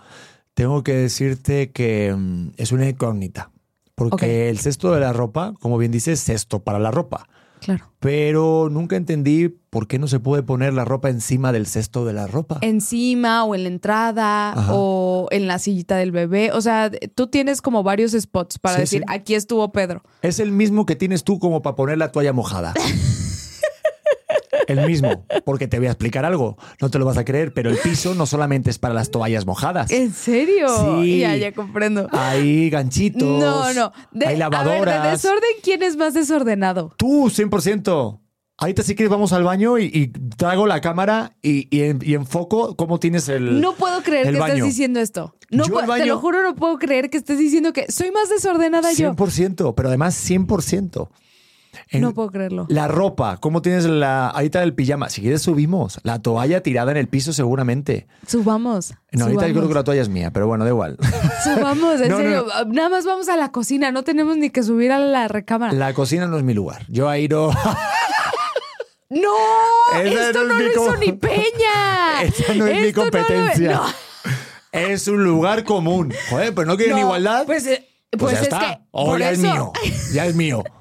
tengo que decirte que mm, es una incógnita. Porque el cesto de la ropa, como bien dices, cesto para la ropa. Claro. pero nunca entendí por qué no se puede poner la ropa encima del cesto de la ropa. Encima o en la entrada Ajá. o en la sillita del bebé. O sea, tú tienes como varios spots para Sí, decir, sí. aquí estuvo Pedro. Es el mismo que tienes tú como para poner la toalla mojada. [laughs] El mismo, porque te voy a explicar algo. No te lo vas a creer, pero el piso no solamente es para las toallas mojadas. ¿En serio? Sí. Ya, ya comprendo. Hay ganchitos. No, no. De, hay lavadoras. A ver, de desorden, ¿quién es más desordenado? Tú, 100%. Ahorita sí que vamos al baño y, y traigo la cámara y, y, y enfoco cómo tienes el. No puedo creer que baño. estés diciendo esto. No Yo baño- Te lo juro, no puedo creer que estés diciendo que soy más desordenada yo. 100%, pero además 100%. En No puedo creerlo. La ropa, ¿cómo tienes la ahorita el pijama? Si quieres subimos. La toalla tirada en el piso seguramente. Subamos. No, ahorita yo creo que la toalla es mía, pero bueno, da igual. [laughs] Subamos, en No, no, serio. Nada más vamos a la cocina, no tenemos ni que subir a la recámara. La cocina no es mi lugar. Yo ahí no. [laughs] ¡No! Esa ¡Esto no es no, mi lo hizo ni Peña! [laughs] Esa no es mi no lo- competencia. no. Es un lugar común. Joder, pero no quieren No, igualdad. Pues, eh, pues, ya es está. que. O por ya es mío. Ya es mío. [laughs]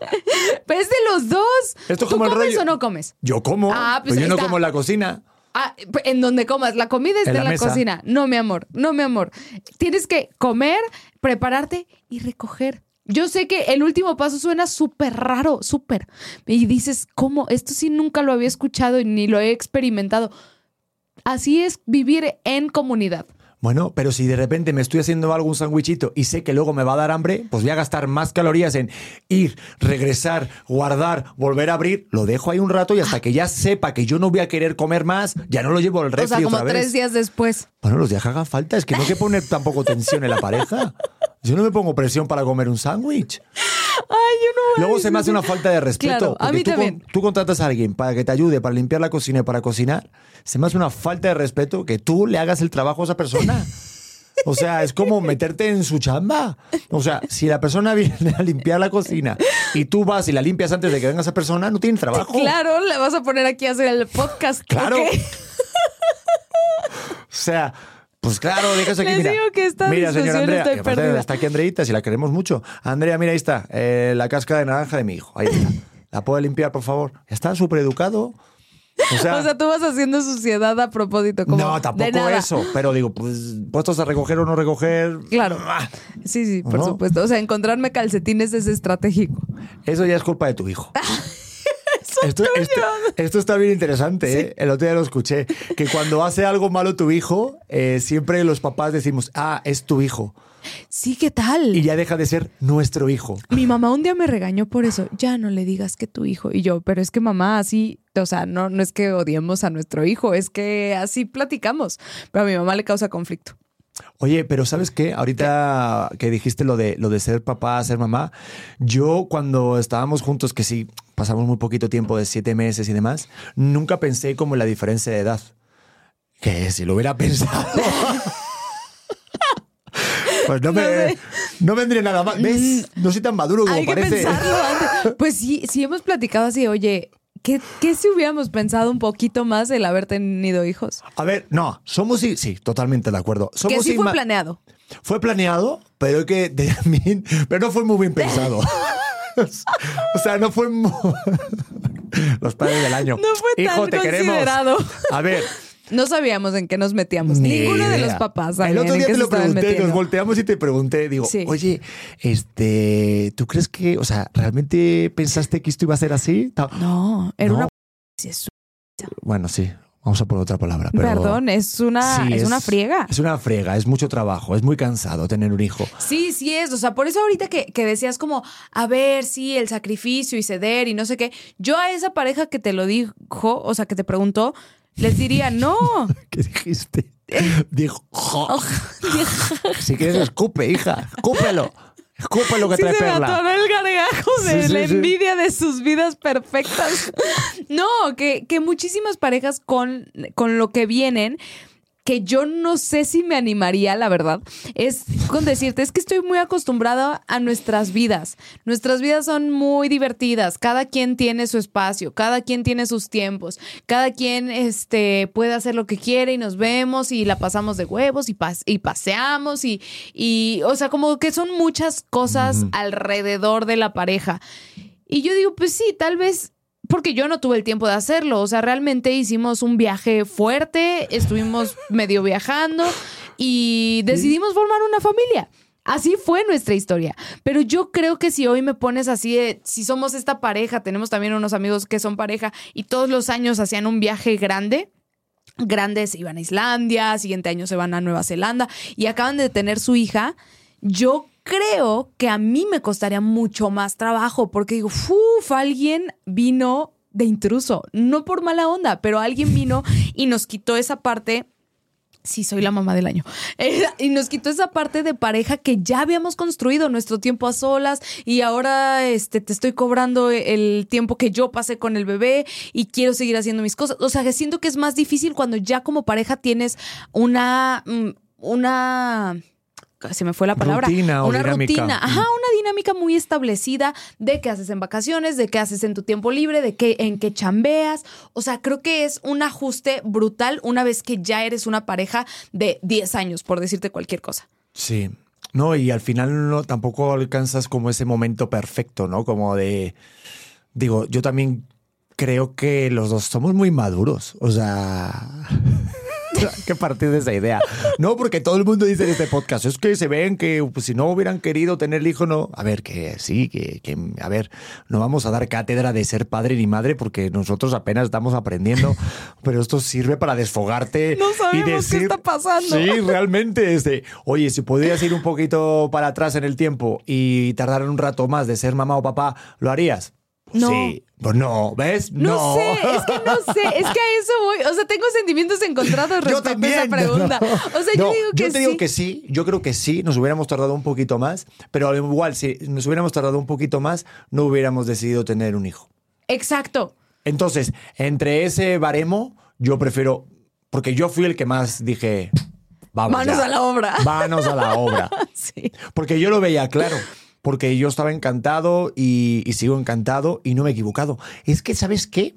Pues es de los dos. Esto es ¿Tú como el comes rollo- o no comes? Yo como. Ah, pues pero yo ahí no está. como en la cocina. Ah, en donde comas. La comida es En de la la, cocina. No, mi amor. No, mi amor. Tienes que comer, prepararte y recoger. Yo sé que el último paso suena súper raro, súper. Y dices, ¿cómo? Esto sí nunca lo había escuchado y ni lo he experimentado. Así es vivir en comunidad. Bueno, pero si de repente me estoy haciendo algún sándwichito y sé que luego me va a dar hambre, pues voy a gastar más calorías en ir, regresar, guardar, volver a abrir. Lo dejo ahí un rato y hasta que ya sepa que yo no voy a querer comer más, ya no lo llevo al refri o sea, como otra vez. tres días después. Bueno, los días que hagan falta. Es que no hay que poner tampoco tensión en la pareja. [laughs] Yo no me pongo presión para comer un sándwich. Ay, yo no voy a Luego se me hace una falta de respeto. Claro, a mí tú, también. tú contratas a alguien para que te ayude, para limpiar la cocina y para cocinar. Se me hace una falta de respeto que tú le hagas el trabajo a esa persona. O sea, es como meterte en su chamba. O sea, si la persona viene a limpiar la cocina y tú vas y la limpias antes de que venga esa persona, no tiene trabajo. Claro, le vas a poner aquí a hacer el podcast. Claro. ¿ok? O sea, pues claro, déjase aquí. [laughs] Les mira, digo que esta mira, señora Andrea, estoy aparte perdida. está aquí Andreita, si la queremos mucho. Andrea, mira, ahí está, eh, la cáscara de naranja de mi hijo. Ahí está. ¿La puede limpiar, por favor? Está súper educado. O sea, O sea, tú vas haciendo suciedad a propósito. Como no, tampoco eso. Pero digo, pues, puestos a recoger o no recoger. Claro. ah, Sí, sí, por ¿No? supuesto. O sea, encontrarme calcetines es estratégico. Eso ya es culpa de tu hijo. [laughs] [laughs] Esto, esto- [laughs] esto está bien interesante, ¿eh? El otro día lo escuché. Que cuando hace algo malo tu hijo, eh, siempre los papás decimos, ah, es tu hijo. Sí, ¿qué tal? Y ya deja de ser nuestro hijo. Mi mamá un día me regañó por eso. Ya no le digas que tu hijo. Y yo, pero es que mamá, así, o sea, no, no es que odiemos a nuestro hijo, es que así platicamos. Pero a mi mamá le causa conflicto. Oye, pero ¿sabes qué? Ahorita que dijiste lo de, lo de ser papá, ser mamá, yo cuando estábamos juntos, que sí, pasamos muy poquito tiempo de siete meses y demás, nunca pensé como en la diferencia de edad. Que si lo hubiera [laughs] pensado... Pues no, me, No no vendría nada más. ¿Ves? No soy tan maduro como Hay que parece. pensarlo antes. Pues sí, sí hemos platicado así, oye, ¿qué, ¿qué si hubiéramos pensado un poquito más el haber tenido hijos? A ver, no, somos sí, sí, totalmente de acuerdo. Somos que sí fue planeado. Fue planeado, pero que [laughs] también, pero no fue muy bien pensado. [laughs] [laughs] o sea, no fue [laughs] los padres del año. No fue Hijo, tan te queremos. A ver, No sabíamos en qué nos metíamos. ni Ninguno de los papás El otro día te lo pregunté, metiendo. nos volteamos y te pregunté, digo, Sí. oye, este, ¿tú crees que, o sea, realmente pensaste que esto iba a ser así? No, era No. una... Bueno, sí. Vamos a por otra palabra. Pero Perdón, es una, Sí, es, una friega. Es una friega, es mucho trabajo, es muy cansado tener un hijo. Sí, sí es. O sea, por eso ahorita que, que decías como, a ver, sí, el sacrificio y ceder y no sé qué. Yo a esa pareja que te lo dijo, o sea, que te preguntó, les diría, [laughs] no. ¿Qué dijiste? Dijo, "Jo". [laughs] si quieres escupe, hija, escúpelo. Escúpelo que Sí trae se me perla. atoró el gargajo de Sí, sí, la envidia de sus vidas perfectas. [laughs] No, que, que muchísimas parejas con, con lo que vienen, que yo no sé si me animaría, la verdad, es con decirte, es que estoy muy acostumbrada a nuestras vidas. Nuestras vidas son muy divertidas, cada quien tiene su espacio, cada quien tiene sus tiempos, cada quien este, puede hacer lo que quiere y nos vemos y la pasamos de huevos y, pas- y paseamos y, y, o sea, como que son muchas cosas alrededor de la pareja. Y yo digo, pues sí, tal vez porque yo no tuve el tiempo de hacerlo. O sea, realmente hicimos un viaje fuerte, estuvimos medio viajando y decidimos formar una familia. Así fue nuestra historia. Pero yo creo que si hoy me pones así, de, si somos esta pareja, tenemos también unos amigos que son pareja y todos los años hacían un viaje grande, grandes iban a Islandia, siguiente año se van a Nueva Zelanda y acaban de tener su hija, yo creo que a mí me costaría mucho más trabajo porque digo, uff, alguien vino de intruso, no por mala onda, pero alguien vino y nos quitó esa parte sí soy la mamá del año. [laughs] Eh, y nos quitó esa parte de pareja que ya habíamos construido nuestro tiempo a solas y ahora este, te estoy cobrando el tiempo que yo pasé con el bebé y quiero seguir haciendo mis cosas. O sea, que siento que es más difícil cuando ya como pareja tienes una... mm, una se me fue la palabra. Rutina o una dinámica. rutina. Ajá, una dinámica muy establecida de qué haces en vacaciones, de qué haces en tu tiempo libre, de qué, en qué chambeas. O sea, creo que es un ajuste brutal una vez que ya eres una pareja de 10 años, por decirte cualquier cosa. Sí. No, y al final no, tampoco alcanzas como ese momento perfecto, ¿no? Como de. Digo, yo también creo que los dos somos muy maduros. O sea. [laughs] que partir de esa idea. No, porque todo el mundo dice en este podcast, es que se ven que pues, si no hubieran querido tener el hijo, no. A ver, que sí, que, que, a ver, no vamos a dar cátedra de ser padre ni madre porque nosotros apenas estamos aprendiendo, pero esto sirve para desfogarte. No y sabemos qué decir, está pasando. Sí, realmente. Este, oye, si podrías ir un poquito para atrás en el tiempo y tardar un rato más de ser mamá o papá, ¿lo harías? Pues No. Sí. Pues no, ¿ves? No, sé, es que no sé, es que a eso voy. O sea, tengo sentimientos encontrados [laughs] Yo respecto también. a esa [laughs] pregunta. no. O sea, No, yo digo que te sí. digo que sí, yo creo que sí, nos hubiéramos tardado un poquito más, pero al igual, si nos hubiéramos tardado un poquito más, no hubiéramos decidido tener un hijo. Exacto. Entonces, entre ese baremo, yo prefiero, porque yo fui el que más dije, vamos. Manos ya. a la obra. Manos a la obra. [laughs] Sí. Porque yo lo veía claro. Porque yo estaba encantado y, y sigo encantado y no me he equivocado. Es que, ¿sabes qué?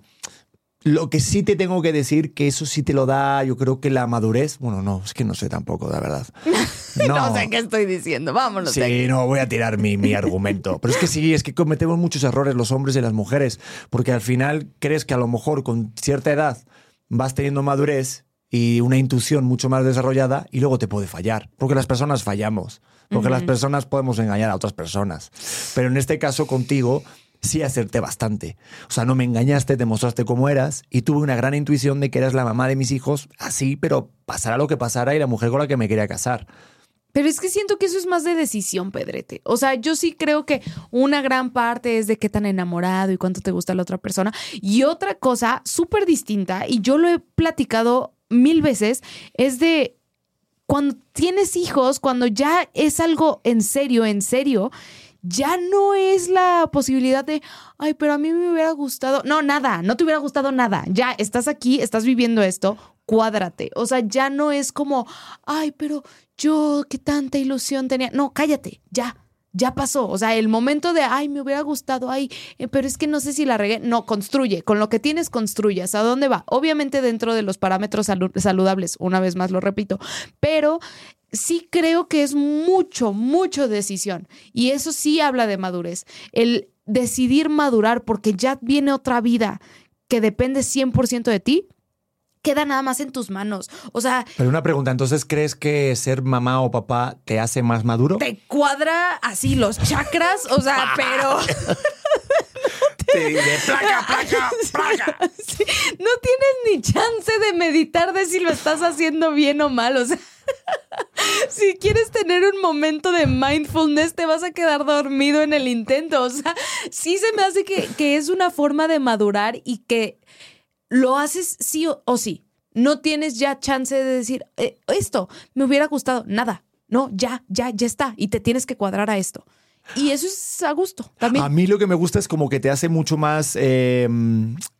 Lo que sí te tengo que decir, que eso sí te lo da, yo creo que la madurez. Bueno, no, es que no sé tampoco, la verdad. [laughs] No, sé qué estoy diciendo. Vámonos. de aquí. Sí, no voy a tirar mi, mi argumento. Pero es que sí, es que cometemos muchos errores los hombres y las mujeres, porque al final crees que a lo mejor con cierta edad vas teniendo madurez y una intuición mucho más desarrollada y luego te puede fallar, porque las personas fallamos, porque las personas podemos engañar a otras personas. Pero en este caso contigo sí acerté bastante. O sea, no me engañaste, te mostraste cómo eras y tuve una gran intuición de que eras la mamá de mis hijos, así, pero pasara lo que pasara y la mujer con la que me quería casar. Pero es que siento que eso es más de decisión, Pedrete. O sea, yo sí creo que una gran parte es de qué tan enamorado y cuánto te gusta la otra persona. Y otra cosa súper distinta, y yo lo he platicado mil veces, es de cuando tienes hijos, cuando ya es algo en serio, en serio, ya no es la posibilidad de, ay, pero a mí me hubiera gustado. No, nada, no te hubiera gustado nada. Ya estás aquí, estás viviendo esto, cuádrate. O sea, ya no es como, ay, pero yo qué tanta ilusión tenía. No, cállate, ya. Ya pasó, o sea, el momento de, ay, me hubiera gustado, ay, eh, pero es que no sé si la regué. No, construye, con lo que tienes, construyes. ¿A dónde va? Obviamente dentro de los parámetros salu- saludables, una vez más lo repito, pero sí creo que es mucho, mucho decisión. Y eso sí habla de madurez. El decidir madurar porque ya viene otra vida que depende 100% de ti, queda nada más en tus manos. O sea, Pero una pregunta, entonces, ¿crees que ser mamá o papá te hace más maduro? te cuadra así los chakras, o sea, [laughs] pero... de placa, placa, placa. Sí, no tienes ni chance de meditar de si lo estás haciendo bien o mal. O sea, [laughs] si quieres tener un momento de mindfulness, te vas a quedar dormido en el intento. O sea, sí se me hace que, que es una forma de madurar y que lo haces sí o, sí. No tienes ya chance de decir, "Eh, esto me hubiera gustado. Nada. No, ya, ya, ya está. Y te tienes que cuadrar a esto. Y eso es a gusto también. A mí lo que me gusta es como que te hace mucho más eh,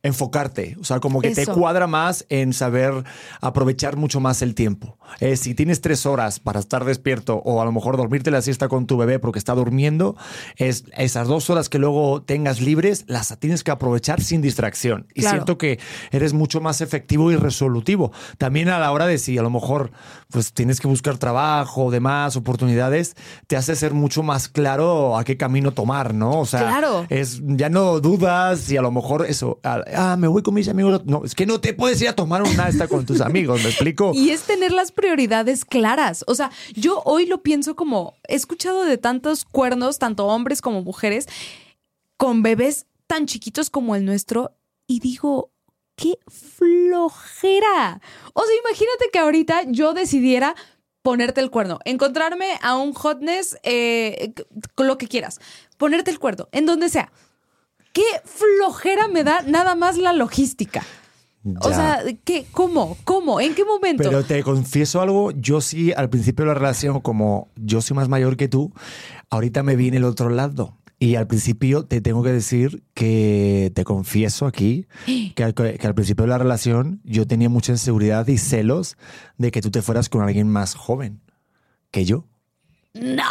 enfocarte, o sea, como que te Eso. cuadra más en saber aprovechar mucho más el tiempo. Eh, si tienes tres horas para estar despierto o a lo mejor dormirte la siesta con tu bebé porque está durmiendo, es esas dos horas que luego tengas libres, las tienes que aprovechar sin distracción. Y Claro. siento que eres mucho más efectivo y resolutivo. También a la hora de si a lo mejor pues tienes que buscar trabajo, demás oportunidades, te hace ser mucho más claro a qué camino tomar, ¿no? O sea, Claro. es, ya no dudas y a lo mejor eso, ah, ah, me voy con mis amigos. No, es que no te puedes ir a tomar una esta con tus amigos, ¿me explico? [laughs] Y es tener las prioridades claras. O sea, yo hoy lo pienso como, he escuchado de tantos cuernos, tanto hombres como mujeres, con bebés tan chiquitos como el nuestro, y digo, qué flojera. O sea, imagínate que ahorita yo decidiera ponerte el cuerno, encontrarme a un hotness, eh, con lo que quieras, ponerte el cuerno, en donde sea. Qué flojera me da nada más la logística. O sea, ¿qué? ¿Cómo? ¿Cómo? ¿En qué momento? Pero te confieso algo, yo sí al principio de la relación, como yo soy más mayor que tú, ahorita me vi en el otro lado. Y al principio te tengo que decir que te confieso aquí [gasps] que al, que al principio de la relación yo tenía mucha inseguridad y celos de que tú te fueras con alguien más joven que yo. No,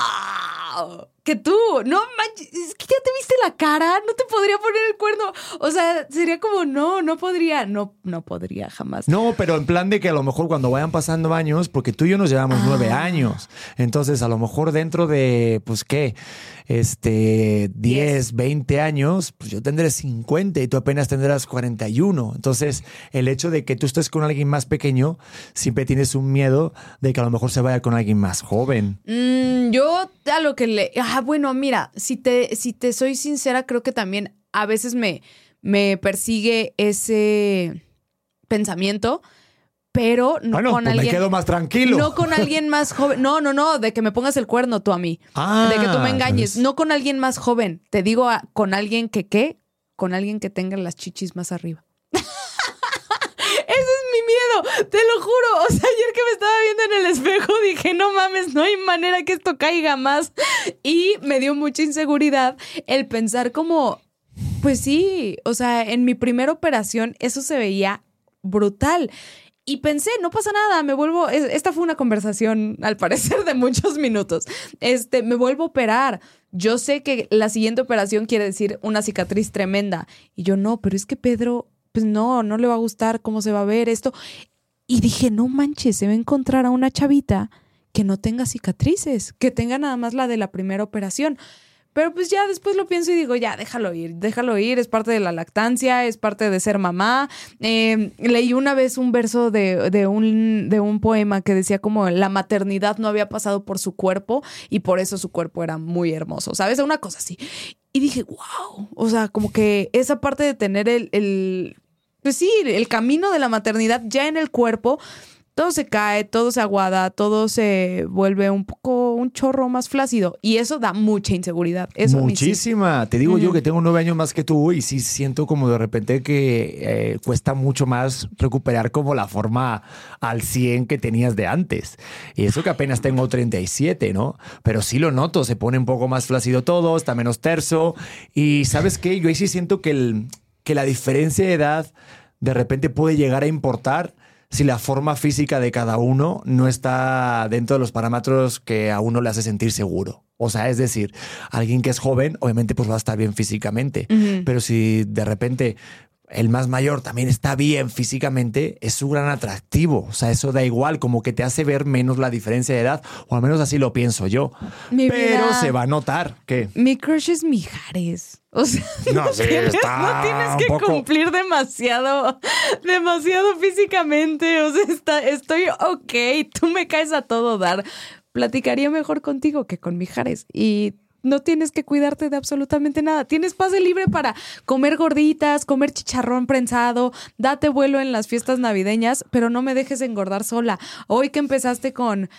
que tú, no manches, es que ya te viste la cara, no te podría poner el cuerno. O sea, sería como, no, no podría, no, no podría jamás. No, pero en plan de que a lo mejor cuando vayan pasando años, porque tú y yo nos llevamos nueve años, entonces a lo mejor dentro de, pues qué, este, 10, 20 años, pues yo tendré 50 y tú apenas tendrás 41. Entonces, el hecho de que tú estés con alguien más pequeño, siempre tienes un miedo de que a lo mejor se vaya con alguien más joven. Mm, yo a lo que le. Ah, bueno, mira, si te, si te soy sincera, creo que también a veces me, me persigue ese pensamiento, pero no bueno, con pues alguien. me quedo más tranquilo. No con alguien más joven. No, no, no, de que me pongas el cuerno tú a mí. Ah, de que tú me engañes. No con alguien más joven. Te digo a- con alguien que qué. Con alguien que tenga las chichis más arriba. [laughs] Ese es mi miedo, te lo juro. O sea, ayer que me estaba viendo en el espejo dije, no mames, no hay manera que esto caiga más. Y me dio mucha inseguridad el pensar como, pues sí, o sea, en mi primera operación eso se veía brutal. Y pensé, no pasa nada, me vuelvo, es- esta fue una conversación al parecer de muchos minutos, este, me vuelvo a operar. Yo sé que la siguiente operación quiere decir una cicatriz tremenda. Y yo no, pero es que Pedro, pues no, no le va a gustar cómo se va a ver esto. Y dije, no manches, se va a encontrar a una chavita que no tenga cicatrices, que tenga nada más la de la primera operación. Pero pues ya después lo pienso y digo, ya, déjalo ir, déjalo ir, es parte de la lactancia, es parte de ser mamá. Eh, leí una vez un verso de, de un, de un poema que decía como la maternidad no había pasado por su cuerpo y por eso su cuerpo era muy hermoso, ¿sabes? Una cosa así. Y dije, wow, o sea, como que esa parte de tener el, el pues el camino de la maternidad ya en el cuerpo, todo se cae, todo se aguada, todo se vuelve un poco, un chorro más flácido. Y eso da mucha inseguridad. Eso sí. Muchísima. Te digo yo que tengo nueve años más que tú y sí siento como de repente que eh, cuesta mucho más recuperar como la forma al 100 que tenías de antes. Y eso que apenas tengo 37, ¿no? Pero sí lo noto, se pone un poco más flácido todo, está menos terso. Y sabes qué, yo ahí sí siento que, el, que la diferencia de edad de repente puede llegar a importar si la forma física de cada uno no está dentro de los parámetros que a uno le hace sentir seguro. O sea, es decir, alguien que es joven, obviamente, pues va a estar bien físicamente. Pero si de repente el más mayor también está bien físicamente, es su gran atractivo. O sea, eso da igual, como que te hace ver menos la diferencia de edad, o al menos así lo pienso yo. Mi Pero vida. se va a notar que. Mi crush es Mijares. O sea, [laughs] No, [laughs] no, sí, tienes, no tienes que poco- cumplir demasiado, demasiado físicamente. O sea, está, estoy ok, tú me caes a todo dar. Platicaría mejor contigo que con Mijares. Y no tienes que cuidarte de absolutamente nada. Tienes pase libre para comer gorditas, comer chicharrón prensado, date vuelo en las fiestas navideñas, pero no me dejes engordar sola. Hoy que empezaste con...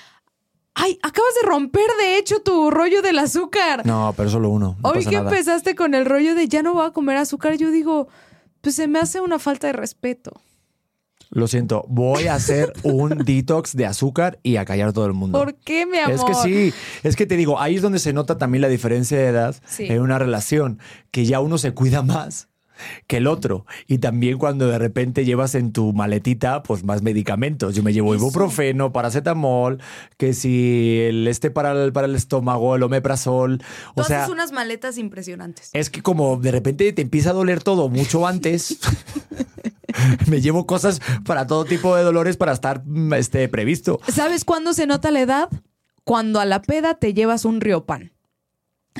Ay, acabas de romper de hecho tu rollo del azúcar. No, pero solo uno. No Hoy que nada. empezaste con el rollo de ya no voy a comer azúcar, yo digo, pues se me hace una falta de respeto. Lo siento, voy a hacer un [laughs] detox de azúcar y a callar todo el mundo. ¿Por qué, mi amor? Es que sí, es que te digo, ahí es donde se nota también la diferencia de edad Sí. en una relación, que ya uno se cuida más que el otro. Y también cuando de repente llevas en tu maletita, pues más medicamentos. Yo me llevo ibuprofeno, paracetamol, que si el este para el, para el estómago, el omeprazol. O sea, haces unas maletas impresionantes. es que como de repente te empieza a doler todo mucho [laughs] antes, [laughs] me llevo cosas para todo tipo de dolores para estar este, previsto. ¿Sabes cuándo se nota la edad? Cuando a la peda te llevas un riopan.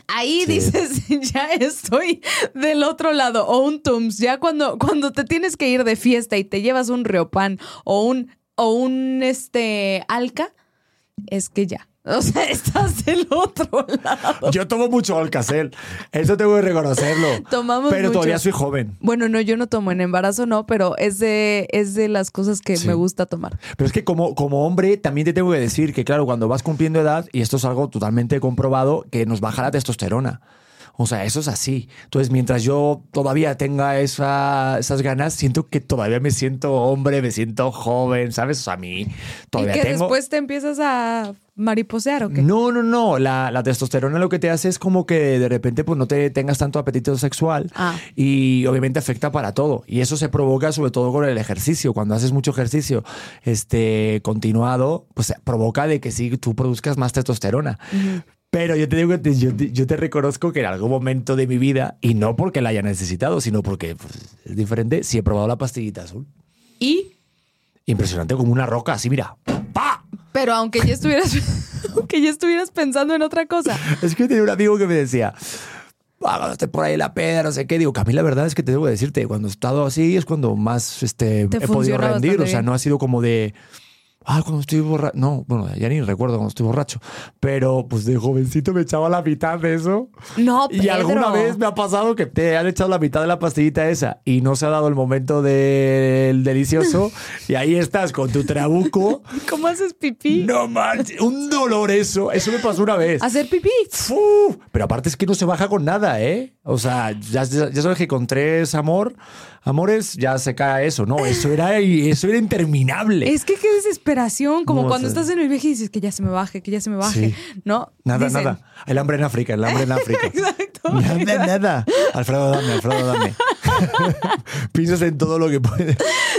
Ahí dices, [laughs] ya estoy del otro lado. O un Tums, ya cuando, cuando te tienes que ir de fiesta y te llevas un Riopan o un, o un este Alca, es que ya. O sea, [laughs] estás del otro lado. Yo tomo mucho Alcacel. Eso tengo que reconocerlo. [laughs] Tomamos Pero mucho. todavía soy joven. Bueno, no, yo no tomo en embarazo, no, pero es de, es de las cosas que Sí. me gusta tomar. Pero es que como, como hombre también te tengo que decir que, claro, cuando vas cumpliendo edad, y esto es algo totalmente comprobado, que nos baja la testosterona. O sea, eso es así. Entonces, mientras yo todavía tenga esa- esas ganas, siento que todavía me siento hombre, me siento joven, ¿sabes? O sea, a mí todavía y que tengo... después te empiezas a mariposear, ¿o qué? No, no, no. La, la testosterona lo que te hace es como que de repente pues no te tengas tanto apetito sexual Ah. y obviamente afecta para todo. Y eso se provoca sobre todo con el ejercicio. Cuando haces mucho ejercicio este, continuado, pues provoca de que sí tú produzcas más testosterona. Pero yo te digo que yo, te- yo te reconozco que en algún momento de mi vida, y no porque la haya necesitado, sino porque pues, es diferente, sí he probado la pastillita azul. Y, Impresionante como una roca, así mira. ¡Pa! pero aunque ya estuvieras, [laughs] aunque ya estuvieras pensando en otra cosa. Es que tenía un amigo que me decía, "Ah, cuando esté por ahí la peda, no sé qué. Digo, que a mí la verdad es que te debo decirte, cuando he estado así es cuando más este, Te he podido rendir. O sea, no ha sido como de, ah, cuando estoy borracho. No, bueno, ya ni recuerdo cuando estoy borracho. Pero pues de jovencito me echaba la mitad de eso. No, Y alguna Pedro. vez me ha pasado que te han echado la mitad de la pastillita esa y no se ha dado el momento del delicioso [laughs] y ahí estás con tu trabuco. ¿Cómo haces pipí? No manches, un dolor eso. Eso me pasó una vez. Hacer pipí. Uf, pero aparte es que no se baja con nada, ¿eh? O sea, ya, sabes que con tres amor, amores ya se cae eso, ¿no? Eso era, eso era interminable. Es que qué desesperación, como No cuando estás en el viaje y dices que ya se me baje, que ya se me baje, Sí. ¿no? Nada, Dicen, nada. El hambre en África, el hambre en África. [laughs] Exacto. Nada, nada. Alfredo, dame, Alfredo, dame. [laughs] Piensas en todo lo que puedes.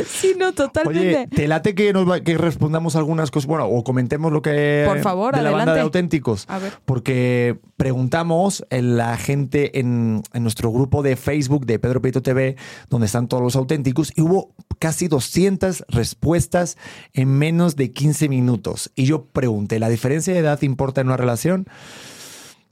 Sí, no, totalmente. Oye, ¿te late que, nos va- que respondamos algunas cosas? Bueno, o comentemos lo que. Por favor, de la banda adelante. de auténticos. A ver. Porque preguntamos en la gente en, en nuestro grupo de Facebook de Pedro Prieto TV, donde están todos los auténticos, y hubo casi 200 respuestas en menos de 15 minutos. Y yo pregunté, ¿la diferencia de edad importa en una relación?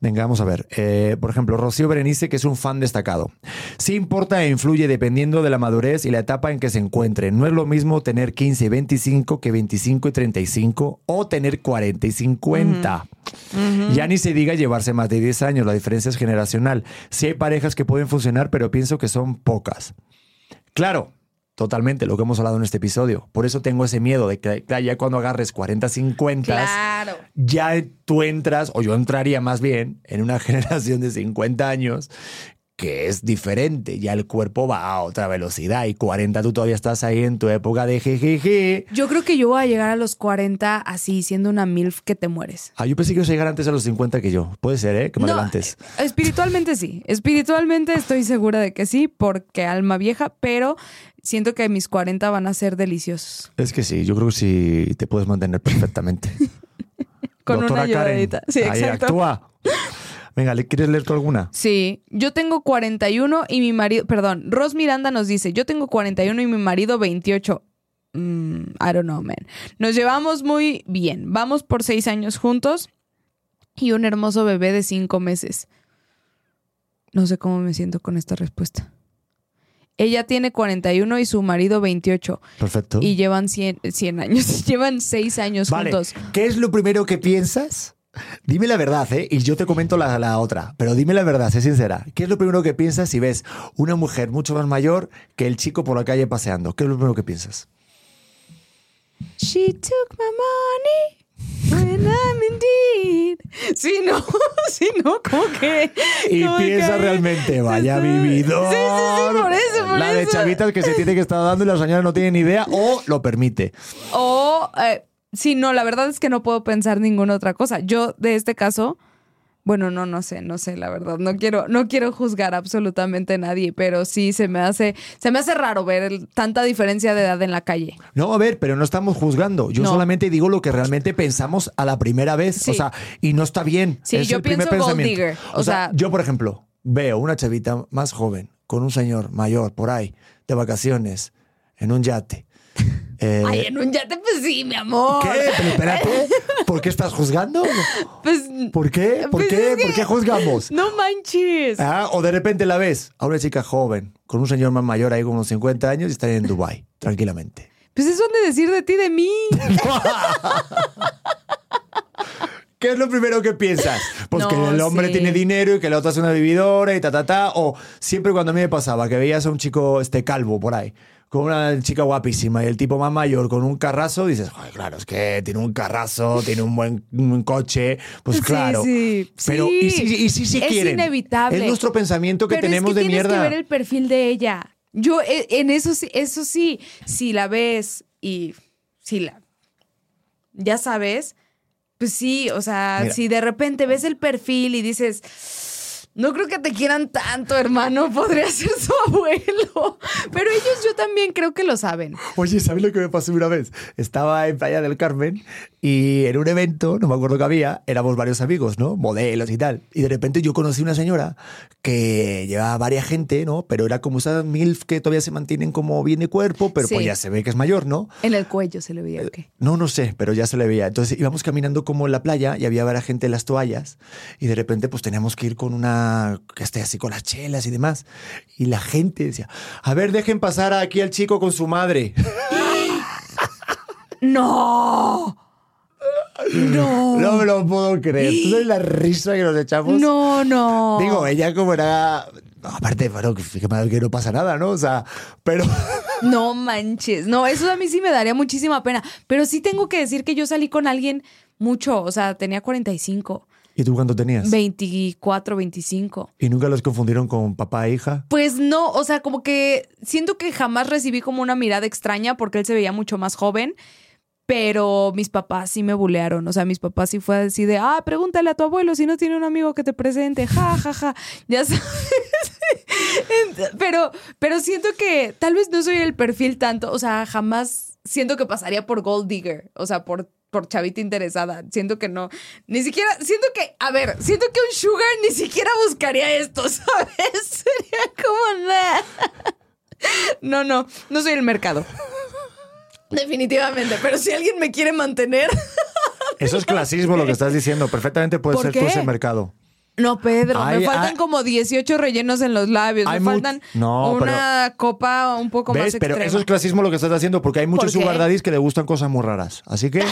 Venga, vamos a ver. Eh, por ejemplo, Rocío Berenice, que es un fan destacado. Sí importa e influye dependiendo de la madurez y la etapa en que se encuentre. No es lo mismo tener 15 y 25 que 25 y 35 o tener 40 y 50. Ya ni se diga llevarse más de 10 años, la diferencia es generacional. Sí hay parejas que pueden funcionar, pero pienso que son pocas. Claro, totalmente lo que hemos hablado en este episodio. Por eso tengo ese miedo de que claro, ya cuando agarres 40, 50, Claro. ya tú entras, o yo entraría más bien, en una [laughs] generación de 50 años que es diferente. Ya el cuerpo va a otra velocidad y 40 tú todavía estás ahí en tu época de jejeje. Yo creo que yo voy a llegar a los 40 así, siendo una MILF que te mueres. Ah, yo pensé que ibas a llegar antes a los 50 que yo. Puede ser, ¿eh? Que me No. Espiritualmente sí. Espiritualmente estoy segura de que sí, porque alma vieja, pero siento que mis 40 van a ser deliciosos. Es que sí, yo creo que sí te puedes mantener perfectamente. [laughs] Con una ayudadita. Sí, ahí exacto. actúa. Venga, ¿le quieres leer tú alguna? Sí, yo tengo 41 y mi marido, perdón, Ros Miranda nos dice, yo tengo 41 y mi marido 28. Mm, I don't know, man. Nos llevamos muy bien. Vamos por seis años juntos y un hermoso bebé de cinco meses. No sé cómo me siento con esta respuesta. Ella tiene 41 y su marido 28 Perfecto. y llevan 100, 100 años, [laughs] llevan seis años Vale, juntos. ¿qué es lo primero que piensas? Dime la verdad, ¿eh? Y yo te comento la, la otra. Pero dime la verdad, sé sincera. ¿Qué es lo primero que piensas si ves una mujer mucho más mayor que el chico por la calle paseando? ¿Qué es lo primero que piensas? She took my money when I'm in need. Sí, no, [laughs] sí, no, como que. Y como piensa realmente, vaya Sí, vividor. Sí, sí, sí, por eso, por La de chavitas que se tiene que estar dando y la señora no tiene ni idea o lo permite. O, eh, sí, no, la verdad es que no puedo pensar ninguna otra cosa. Yo, de este caso, bueno, no, no sé, no sé, la verdad. No quiero, no quiero juzgar absolutamente a nadie, pero sí se me hace, se me hace raro ver el- tanta diferencia de edad en la calle. No, a ver, pero no estamos juzgando. Yo No. solamente digo lo que realmente pensamos a la primera vez. Sí. O sea, y no está bien. Sí, Es yo el primer pienso gold pensamiento. digger, o O, sea, sea- yo, por ejemplo, veo una chavita más joven con un señor mayor por ahí de vacaciones en un yate. Eh, Ay, en un yate, pues sí, mi amor. ¿Qué? Pero espérate, [laughs] ¿por qué estás juzgando? Pues. ¿Por qué? ¿Por pues qué? ¿Por qué juzgamos? No manches. Ah, o de repente la ves a una chica joven con un señor más mayor ahí con unos 50 años y están en Dubai tranquilamente. Pues eso han de decir de ti, de mí. [laughs] ¿Qué es lo primero que piensas? Pues No, que el hombre sí. tiene dinero y que la otra es una vividora y ta, ta, ta. O siempre cuando a mí me pasaba que veías a un chico este calvo por ahí, con una chica guapísima y el tipo más mayor con un carrazo, dices, "Joder, claro, es que tiene un carrazo, tiene un buen un coche. Pues Sí, claro. sí, Pero, sí. ¿y si, y si Es quieren? inevitable. Es nuestro pensamiento que Pero tenemos es que de tienes mierda. que ver el perfil de ella. Yo eh, en eso sí, eso sí, si la ves y si la ya sabes, pues sí, o sea, Mira. si de repente ves el perfil y dices, no creo que te quieran tanto, hermano, podría ser su abuelo. Pero ellos yo también creo que lo saben. Oye, ¿sabes lo que me pasó una vez? Estaba en Playa del Carmen y en un evento, no me acuerdo qué había, éramos varios amigos, ¿no? Modelos y tal. Y de repente yo conocí una señora que llevaba varias gente, ¿no? Pero era como esas MILF que todavía se mantienen como bien de cuerpo, pero Sí. pues ya se ve que es mayor, ¿no? En el cuello se le veía o qué. No, no sé, pero ya se le veía. Entonces íbamos caminando como en la playa y había varias gente en las toallas y de repente pues teníamos que ir con una, que esté así con las chelas y demás. Y la gente decía, a ver, dejen pasar aquí al chico con su madre. [gasps] ¡No! ¡No! No me lo puedo creer. ¿Tú sabes la risa que nos echamos? No, no. Digo, ella como era... no, aparte, bueno, que, que- que no pasa nada, ¿no? O sea, pero... [laughs] No manches. No, eso a mí sí me daría muchísima pena. Pero sí tengo que decir que yo salí con alguien mucho. O sea, tenía 45, ¿Y tú cuánto tenías? 24, 25. ¿Y nunca los confundieron con papá e hija? Pues no, o sea, como que siento que jamás recibí como una mirada extraña porque él se veía mucho más joven. Pero mis papás sí me bulearon. O sea, mis papás sí fue así de, ah, pregúntale a tu abuelo si no tiene un amigo que te presente. Ja, ja, ja. Ya sabes. [laughs] Pero, pero siento que tal vez no soy el perfil tanto. O sea, jamás siento que pasaría por Gold Digger. O sea, por, por chavita interesada. Siento que no. Ni siquiera, siento que, a ver, siento que un sugar ni siquiera buscaría esto, [laughs] ¿sabes? Sería como nada. [laughs] No, no, no soy el mercado. Definitivamente, pero si alguien me quiere mantener. Eso es clasismo lo que estás diciendo. Perfectamente puede ¿Por ser tú qué? ese mercado. No, Pedro, Ay, me faltan ay. como 18 rellenos en los labios. Me faltan No, una copa un poco más. Pero eso es clasismo lo que estás haciendo porque hay muchos sugar daddies que le gustan cosas muy raras. Así que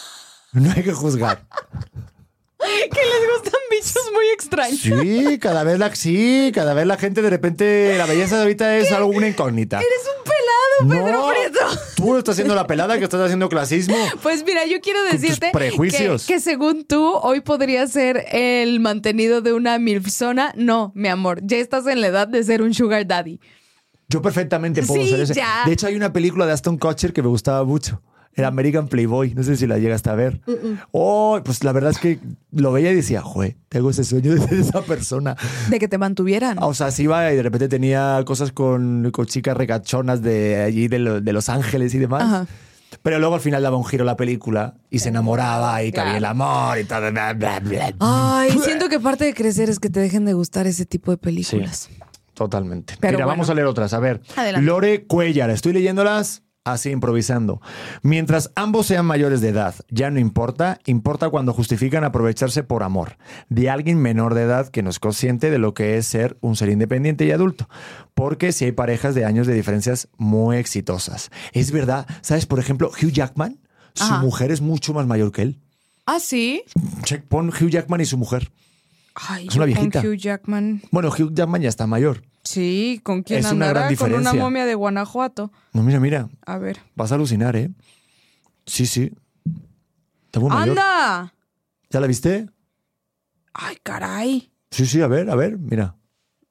[laughs] no hay que juzgar. Que les gustan bichos muy extraños. Sí, cada vez la, sí, cada vez la gente de repente, la belleza de ahorita es algo una incógnita. Eres un pelado, Pedro No, Prieto. tú estás haciendo la pelada que estás haciendo clasismo. Pues mira, yo quiero decirte prejuicios. Que, que según tú, hoy podría ser el mantenido de una milfzona. No, mi amor, ya estás en la edad de ser un sugar daddy. Yo perfectamente puedo Sí, ser ese. ya. De hecho, hay una película de Aston Kutcher que me gustaba mucho. Era American Playboy. No sé si la llegaste a ver. Oh, pues la verdad es que lo veía y decía, jue, tengo ese sueño [laughs] de ser esa persona. De que te mantuvieran. O sea, sí iba y de repente tenía cosas con, con chicas recachonas de allí, de, lo- de Los Ángeles y demás. Ajá. Pero luego al final daba un giro la película y se enamoraba y cabía el amor y todo. Bla, bla, bla. Ay, [laughs] siento que parte de crecer es que te dejen de gustar ese tipo de películas. Totalmente. Pero Mira, bueno. vamos a leer otras. A ver. Adelante. Lore Cuellar. Estoy leyéndolas así improvisando. Mientras ambos sean mayores de edad, ya no importa, importa cuando justifican aprovecharse por amor de alguien menor de edad que no es consciente de lo que es ser un ser independiente y adulto. Porque si hay parejas de años de diferencias muy exitosas. Es verdad, ¿sabes? Por ejemplo, Hugh Jackman, su Ajá. mujer es mucho más mayor que él. Ah, sí. Check, pon Hugh Jackman y su mujer. Ay, Es una viejita. Hugh Jackman. Bueno, Hugh Jackman ya está mayor. Sí, ¿con quién Es una andará? gran Con una diferencia. momia de Guanajuato. No, mira, mira. A ver. Vas a alucinar, ¿eh? Sí, sí. Mayor. ¡Anda! ¿Ya la viste? Ay, caray. Sí, sí, a ver, a ver, mira.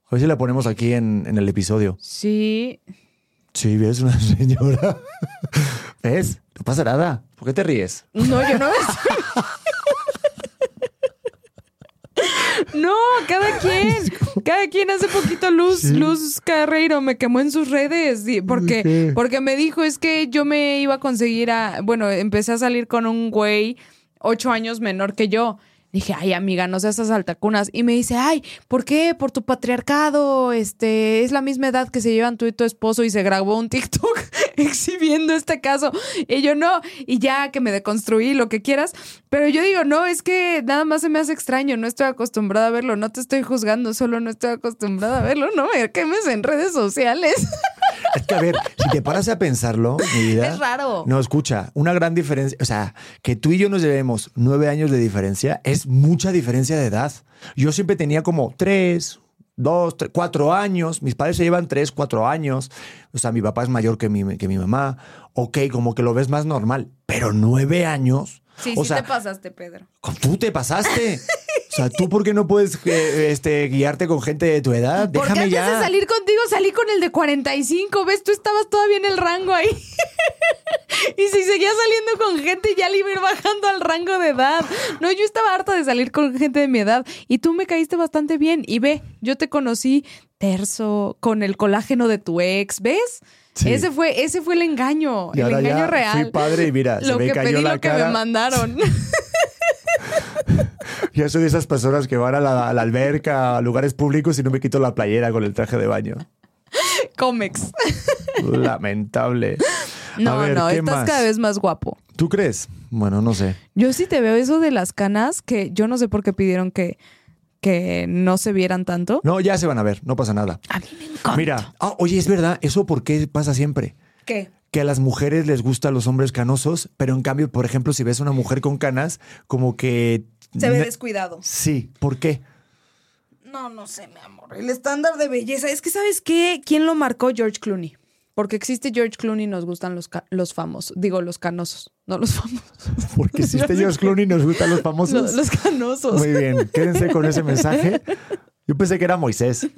A ver si la ponemos aquí en, en el episodio. Sí. Sí, ves una [laughs] señora. ¿Ves? No pasa nada. ¿Por qué te ríes? No, yo no [laughs] No, cada quien, cada quien hace poquito Luz, Sí. Luz Carreiro me quemó en sus redes porque, porque me dijo es que yo me iba a conseguir a, bueno, empecé a salir con un güey ocho años menor que yo. Dije, ay amiga, no seas esas altacunas. Y me dice, ay, ¿por qué? Por tu patriarcado, este, es la misma edad que se llevan tú y tu esposo y se grabó un TikTok. [laughs] exhibiendo este caso. Y yo no, y ya que me deconstruí, lo que quieras. Pero yo digo, no, es que nada más se me hace extraño, no estoy acostumbrada a verlo, no te estoy juzgando, solo no estoy acostumbrada a verlo, no me quemes en redes sociales. [laughs] Es que, a ver, si te paras a pensarlo, mi vida. Es raro. No, escucha, una gran diferencia. O sea, que tú y yo nos llevemos nueve años de diferencia es mucha diferencia de edad. Yo siempre tenía como tres, dos, tres, cuatro años. Mis padres se llevan tres, cuatro años. O sea, mi papá es mayor que mi, que mi mamá. Ok, como que lo ves más normal. Pero nueve años. Sí, o sí sea, te pasaste, Pedro. Tú te pasaste. [laughs] O sea, ¿tú por qué no puedes eh, este, guiarte con gente de tu edad? Porque Déjame antes ya. de salir contigo salí con el de 45, ¿ves? Tú estabas todavía en el rango ahí. [laughs] y si seguías saliendo con gente, ya le iba a ir bajando al rango de edad. No, yo estaba harta de salir con gente de mi edad. Y tú me caíste bastante bien. Y ve, yo te conocí terso, con el colágeno de tu ex, ¿ves? Sí. Ese fue, ese fue el engaño, Y el ahora engaño ya real. fui padre y mira, se lo me que cayó pedí, la lo que cara. me mandaron. [laughs] [laughs] Yo soy de esas personas que van a la, a la alberca, a lugares públicos y no me quito la playera con el traje de baño. Comex. Lamentable. No, ver, no, ¿qué estás más? cada vez más guapo. ¿Tú crees? Bueno, no sé. Yo sí te veo eso de las canas, que yo no sé por qué pidieron que, que no se vieran tanto. No, ya se van a ver, no pasa nada. A mí me encanta. Mira, ah, oye, es verdad, ¿eso por qué pasa siempre? ¿Qué? Que a las mujeres les gustan los hombres canosos, pero en cambio, por ejemplo, si ves a una mujer con canas, como que... Se ve descuidado. Sí, ¿por qué? No, no sé, mi amor. El estándar de belleza. Es que, ¿sabes qué? ¿Quién lo marcó? George Clooney. Porque existe George Clooney y nos gustan los, los famosos. Digo, los canosos. No los famosos. [laughs] Porque si este George Clooney nos gustan los famosos. Los, los canosos. Muy bien, quédense con ese mensaje. Yo pensé que era Moisés. [laughs]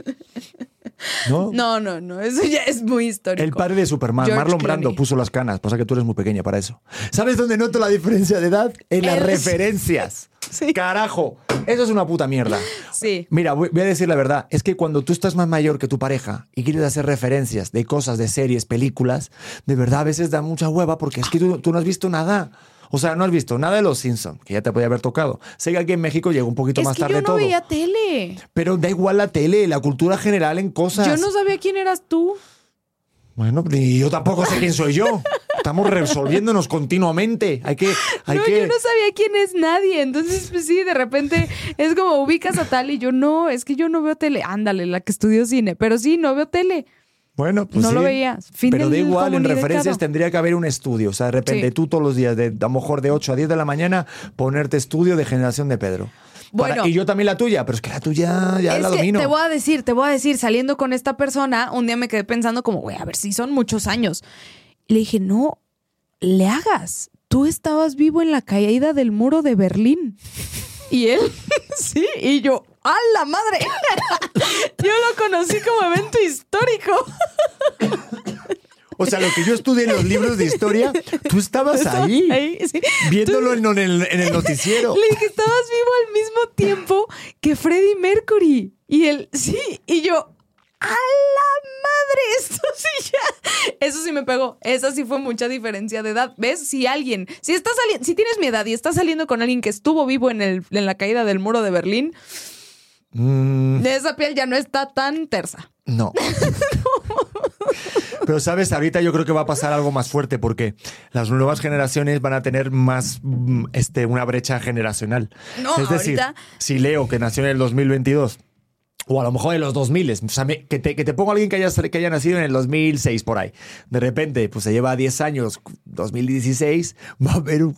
¿No? No, no, no. Eso ya es muy histórico. El padre de Superman, George Marlon Brando, Clooney. puso las canas. Pasa que tú eres muy pequeña para eso. ¿Sabes dónde noto la diferencia de edad? En las El- referencias. [laughs] Sí. Carajo, eso es una puta mierda. Sí. Mira, voy voy a decir la verdad. Es que cuando tú estás más mayor que tu pareja y quieres hacer referencias de cosas, de series, películas, de verdad a veces da mucha hueva porque es que tú, tú no has visto nada. O sea, no has visto nada de los Simpsons, que ya te podía haber tocado. Sé que aquí en México llegó un poquito Es más que tarde yo no todo. veía tele. Pero da igual la tele, la cultura general en cosas. Yo no sabía quién eras tú. Bueno, y yo tampoco sé quién soy yo. Estamos resolviéndonos continuamente. Hay que. Hay no, que... yo no sabía quién es nadie. Entonces, pues sí, de repente es como ubicas a tal y yo no, es que yo no veo tele. Ándale, la que estudió cine. Pero sí, no veo tele. Bueno, pues No sí. lo veía. Fin Pero da igual, en referencias tendría que haber un estudio. O sea, de repente Sí. tú todos los días, de, a lo mejor de 8 a 10 de la mañana, ponerte estudio de generación de Pedro. Para- Bueno. y yo también la tuya, pero es que la tuya ya es la que domino. te voy a decir, te voy a decir, saliendo con esta persona, un día me quedé pensando como, güey, a ver si son muchos años. Le dije, no, le hagas. Tú estabas vivo en la caída del muro de Berlín. [laughs] Y él, [laughs] sí, y yo, ¡a la madre! [laughs] yo lo conocí como evento histórico. O sea, lo que yo estudié en los libros de historia, tú estabas ahí, Ahí, sí. viéndolo en, en el, en el noticiero. Le dije, estabas vivo al mismo tiempo que Freddie Mercury. Y él, sí, y yo, ¡a la madre! Esto sí ya. Eso sí me pegó. Esa sí fue mucha diferencia de edad. ¿Ves? Si alguien, si estás saliendo, si tienes mi edad y estás saliendo con alguien que estuvo vivo en, el, en la caída del muro de Berlín, Mm, esa piel ya no está tan tersa. [laughs] no. Pero sabes, ahorita yo creo que va a pasar algo más fuerte porque las nuevas generaciones van a tener más mm, este, una brecha generacional. No, es decir, ahorita- si Leo, que nació en el 2022, o a lo mejor en los 2000, o sea, me- que, te, que te pongo a alguien que haya, que haya nacido en el 2006 por ahí. De repente, pues se lleva 10 años, 2016, [laughs] va a haber un,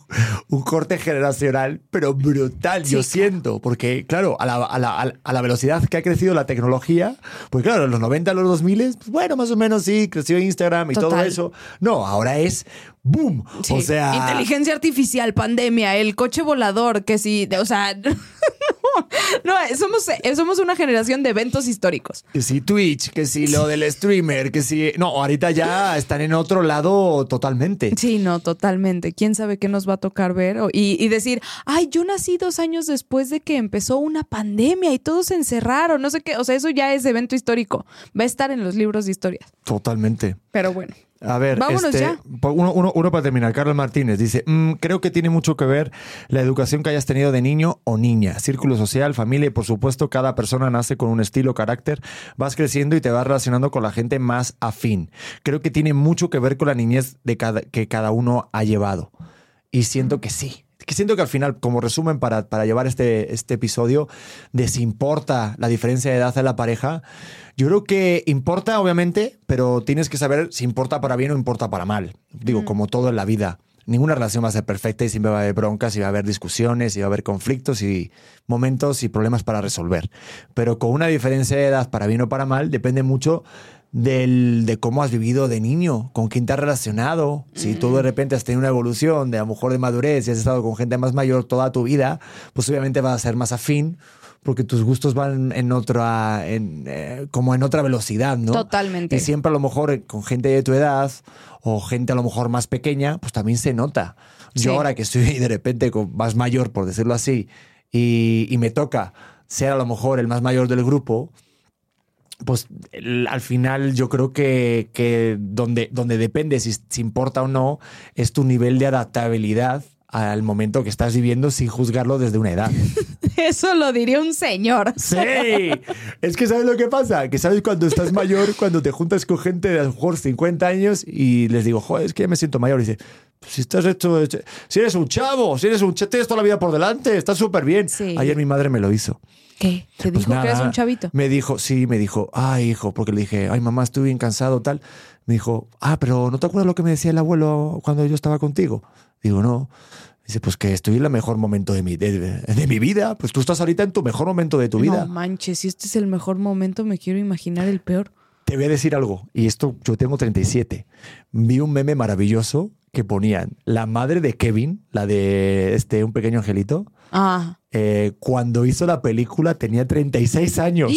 un corte generacional, pero brutal, yo siento, porque claro, a la, a, la, a la- velocidad que ha crecido la tecnología, pues claro, en los 90, a los 2000, pues bueno, más o menos sí, creció Instagram y todo Total. eso. No, ahora es boom. O Sí. sea, Inteligencia artificial, pandemia, el coche volador, que sí, o sea, [laughs] [laughs] no, somos, eh, somos una generación de eventos históricos. Que si Twitch, que si lo del streamer, que si... No, ahorita ya están en otro lado totalmente. Sí, no, totalmente. ¿Quién sabe qué nos va a tocar ver? Y, y decir, ay, yo nací dos años después de que empezó una pandemia y todos se encerraron, no sé qué. O sea, eso ya es evento histórico. Va a estar en los libros de historias. Totalmente. Pero bueno. A ver, este, ya. po- Uno, uno- uno para terminar. Carlos Martínez dice: "Mm, Creo que tiene mucho que ver la educación que hayas tenido de niño o niña. Círculo social, familia y, por supuesto, cada persona nace con un estilo, carácter. Vas creciendo y te vas relacionando con la gente más afín. Creo que tiene mucho que ver con la niñez de cada, que cada uno ha llevado. Y siento que sí. Que siento que al final, como resumen para, para llevar este, este episodio, de si importa la diferencia de edad de la pareja, yo creo que importa, obviamente, pero tienes que saber si importa para bien o importa para mal. Digo, como todo en la vida. Ninguna relación va a ser perfecta y siempre va a haber broncas y va a haber discusiones y va a haber conflictos y momentos y problemas para resolver. Pero con una diferencia de edad para bien o para mal depende mucho del, de cómo has vivido de niño, con quién te has relacionado. Si tú de repente has tenido una evolución de a lo mejor de madurez y has estado con gente más mayor toda tu vida, pues obviamente vas a ser más afín porque tus gustos van en otra, en, eh, como en otra velocidad, ¿no? Totalmente. Y siempre a lo mejor con gente de tu edad o gente a lo mejor más pequeña, pues también se nota. Yo Sí. ahora que estoy de repente más mayor, por decirlo así, y, y me toca ser a lo mejor el más mayor del grupo, pues el- al final yo creo que, que donde, donde depende si, si importa o no es tu nivel de adaptabilidad al momento que estás viviendo sin juzgarlo desde una edad. [laughs] Eso lo diría un señor. Sí, es que ¿sabes lo que pasa? Que sabes cuando estás mayor, cuando te juntas con gente de a lo mejor 50 años y les digo, joder, es que ya me siento mayor. Y dice, "Pues si estás hecho, si eres un chavo, si eres un tienes toda la vida por delante, estás súper bien. Sí. Ayer mi madre me lo hizo. ¿Qué? ¿Te Pues dijo que eres nada, un chavito? Me dijo, sí, me dijo, ay, hijo, porque le dije, ay, mamá, estoy bien cansado, tal. Me dijo, ah, pero ¿no te acuerdas lo que me decía el abuelo cuando yo estaba contigo? Digo, no. Dice, pues que estoy en el mejor momento de mi, de, de mi vida. Pues tú estás ahorita en tu mejor momento de tu vida. No manches, si este es el mejor momento, me quiero imaginar el peor. Te voy a decir algo, y esto yo tengo 37. Vi un meme maravilloso que ponían la madre de Kevin, la de este Un Pequeño Angelito, Ah. eh, cuando hizo la película tenía 36 años.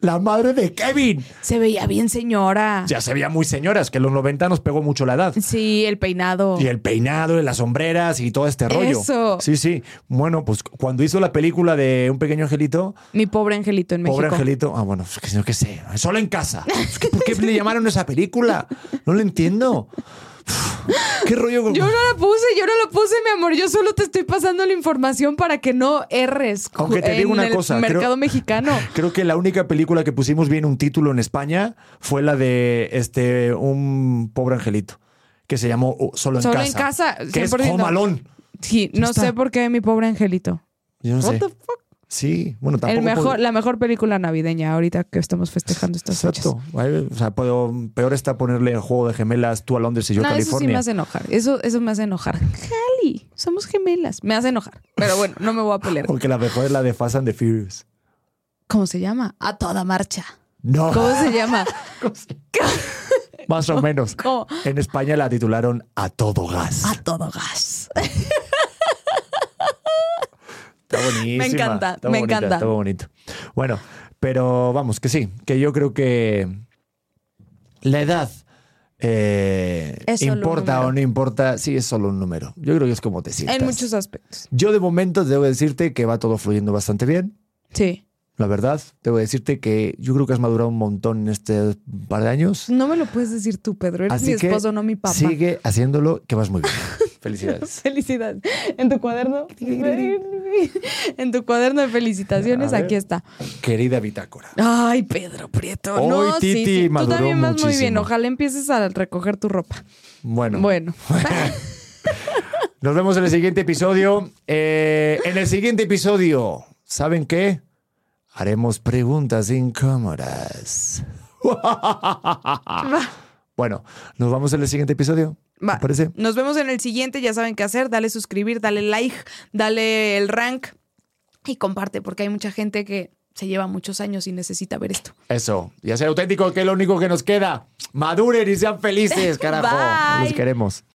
La madre de Kevin. Se veía bien, señora. Ya se veía muy señoras, que en los 90 nos pegó mucho la edad. Sí, el peinado. Y el peinado, y las sombreras y todo este rollo. Eso. Sí, sí. Bueno, pues cuando hizo la película de Un Pequeño Angelito, Mi pobre angelito en México. Pobre Angelito. Ah, bueno, es que no que sé. Solo en casa. [laughs] Es que, ¿Por qué le llamaron esa película? No lo entiendo. [laughs] ¿Qué rollo? con- Yo no la puse, yo no la puse, mi amor. Yo solo te estoy pasando la información para que no erres. Aunque te en digo una el cosa, mercado creo- mexicano. [laughs] Creo que la única película que pusimos bien un título en España fue la de este un pobre angelito que se llamó uh, Solo en Solo casa. en casa, Que es 100%. Home Alone. Sí, no sé por qué mi pobre angelito. Yo no What sé. the fuck? Sí, bueno, tampoco. El mejor, la mejor película navideña ahorita que estamos festejando estas fechas. Exacto. Ay, O sea, puedo- peor está ponerle el juego de gemelas tú a Londres y yo a no, eso sí California. me hace enojar. Eso, eso me hace enojar. Jali, somos gemelas. Me hace enojar. Pero bueno, no me voy a pelear. [laughs] Porque la mejor es la de Fast and the Furious. ¿Cómo se llama? A toda marcha. No. ¿Cómo se llama? [laughs] Más o menos. ¿Cómo? En España la titularon A todo gas. A todo gas. [laughs] Está. [laughs] Me encanta, está me bonita, encanta. Está bonito. Bueno, pero vamos, que sí, que yo creo que la edad eh, importa o no importa, sí es solo un número. Yo creo que es como te sientas. En muchos aspectos. Yo de momento debo decirte que va todo fluyendo bastante bien. Sí. La verdad, debo decirte que yo creo que has madurado un montón en este par de años. No me lo puedes decir tú, Pedro. Eres Así mi que esposo, no mi papá. Sigue haciéndolo, que vas muy bien. [laughs] Felicidades. [laughs] Felicidades. En tu cuaderno. en tu cuaderno de felicitaciones, aquí está. Querida bitácora. Ay, Pedro Prieto. Hoy no, sí, Titi sí. Tú maduró también vas muy bien. Ojalá empieces a recoger tu ropa. Bueno. Bueno. [laughs] Nos vemos en el siguiente episodio. Eh, en el siguiente episodio, ¿saben qué? Haremos preguntas incómodas. [laughs] bueno, nos vamos en el siguiente episodio. Va. ¿Te parece? Nos vemos en el siguiente. Ya saben qué hacer. Dale suscribir, dale like, dale el rank y comparte, porque hay mucha gente que se lleva muchos años y necesita ver esto. Eso. Y a ser auténtico, que es lo único que nos queda. Maduren y sean felices, [laughs] carajo. Los queremos.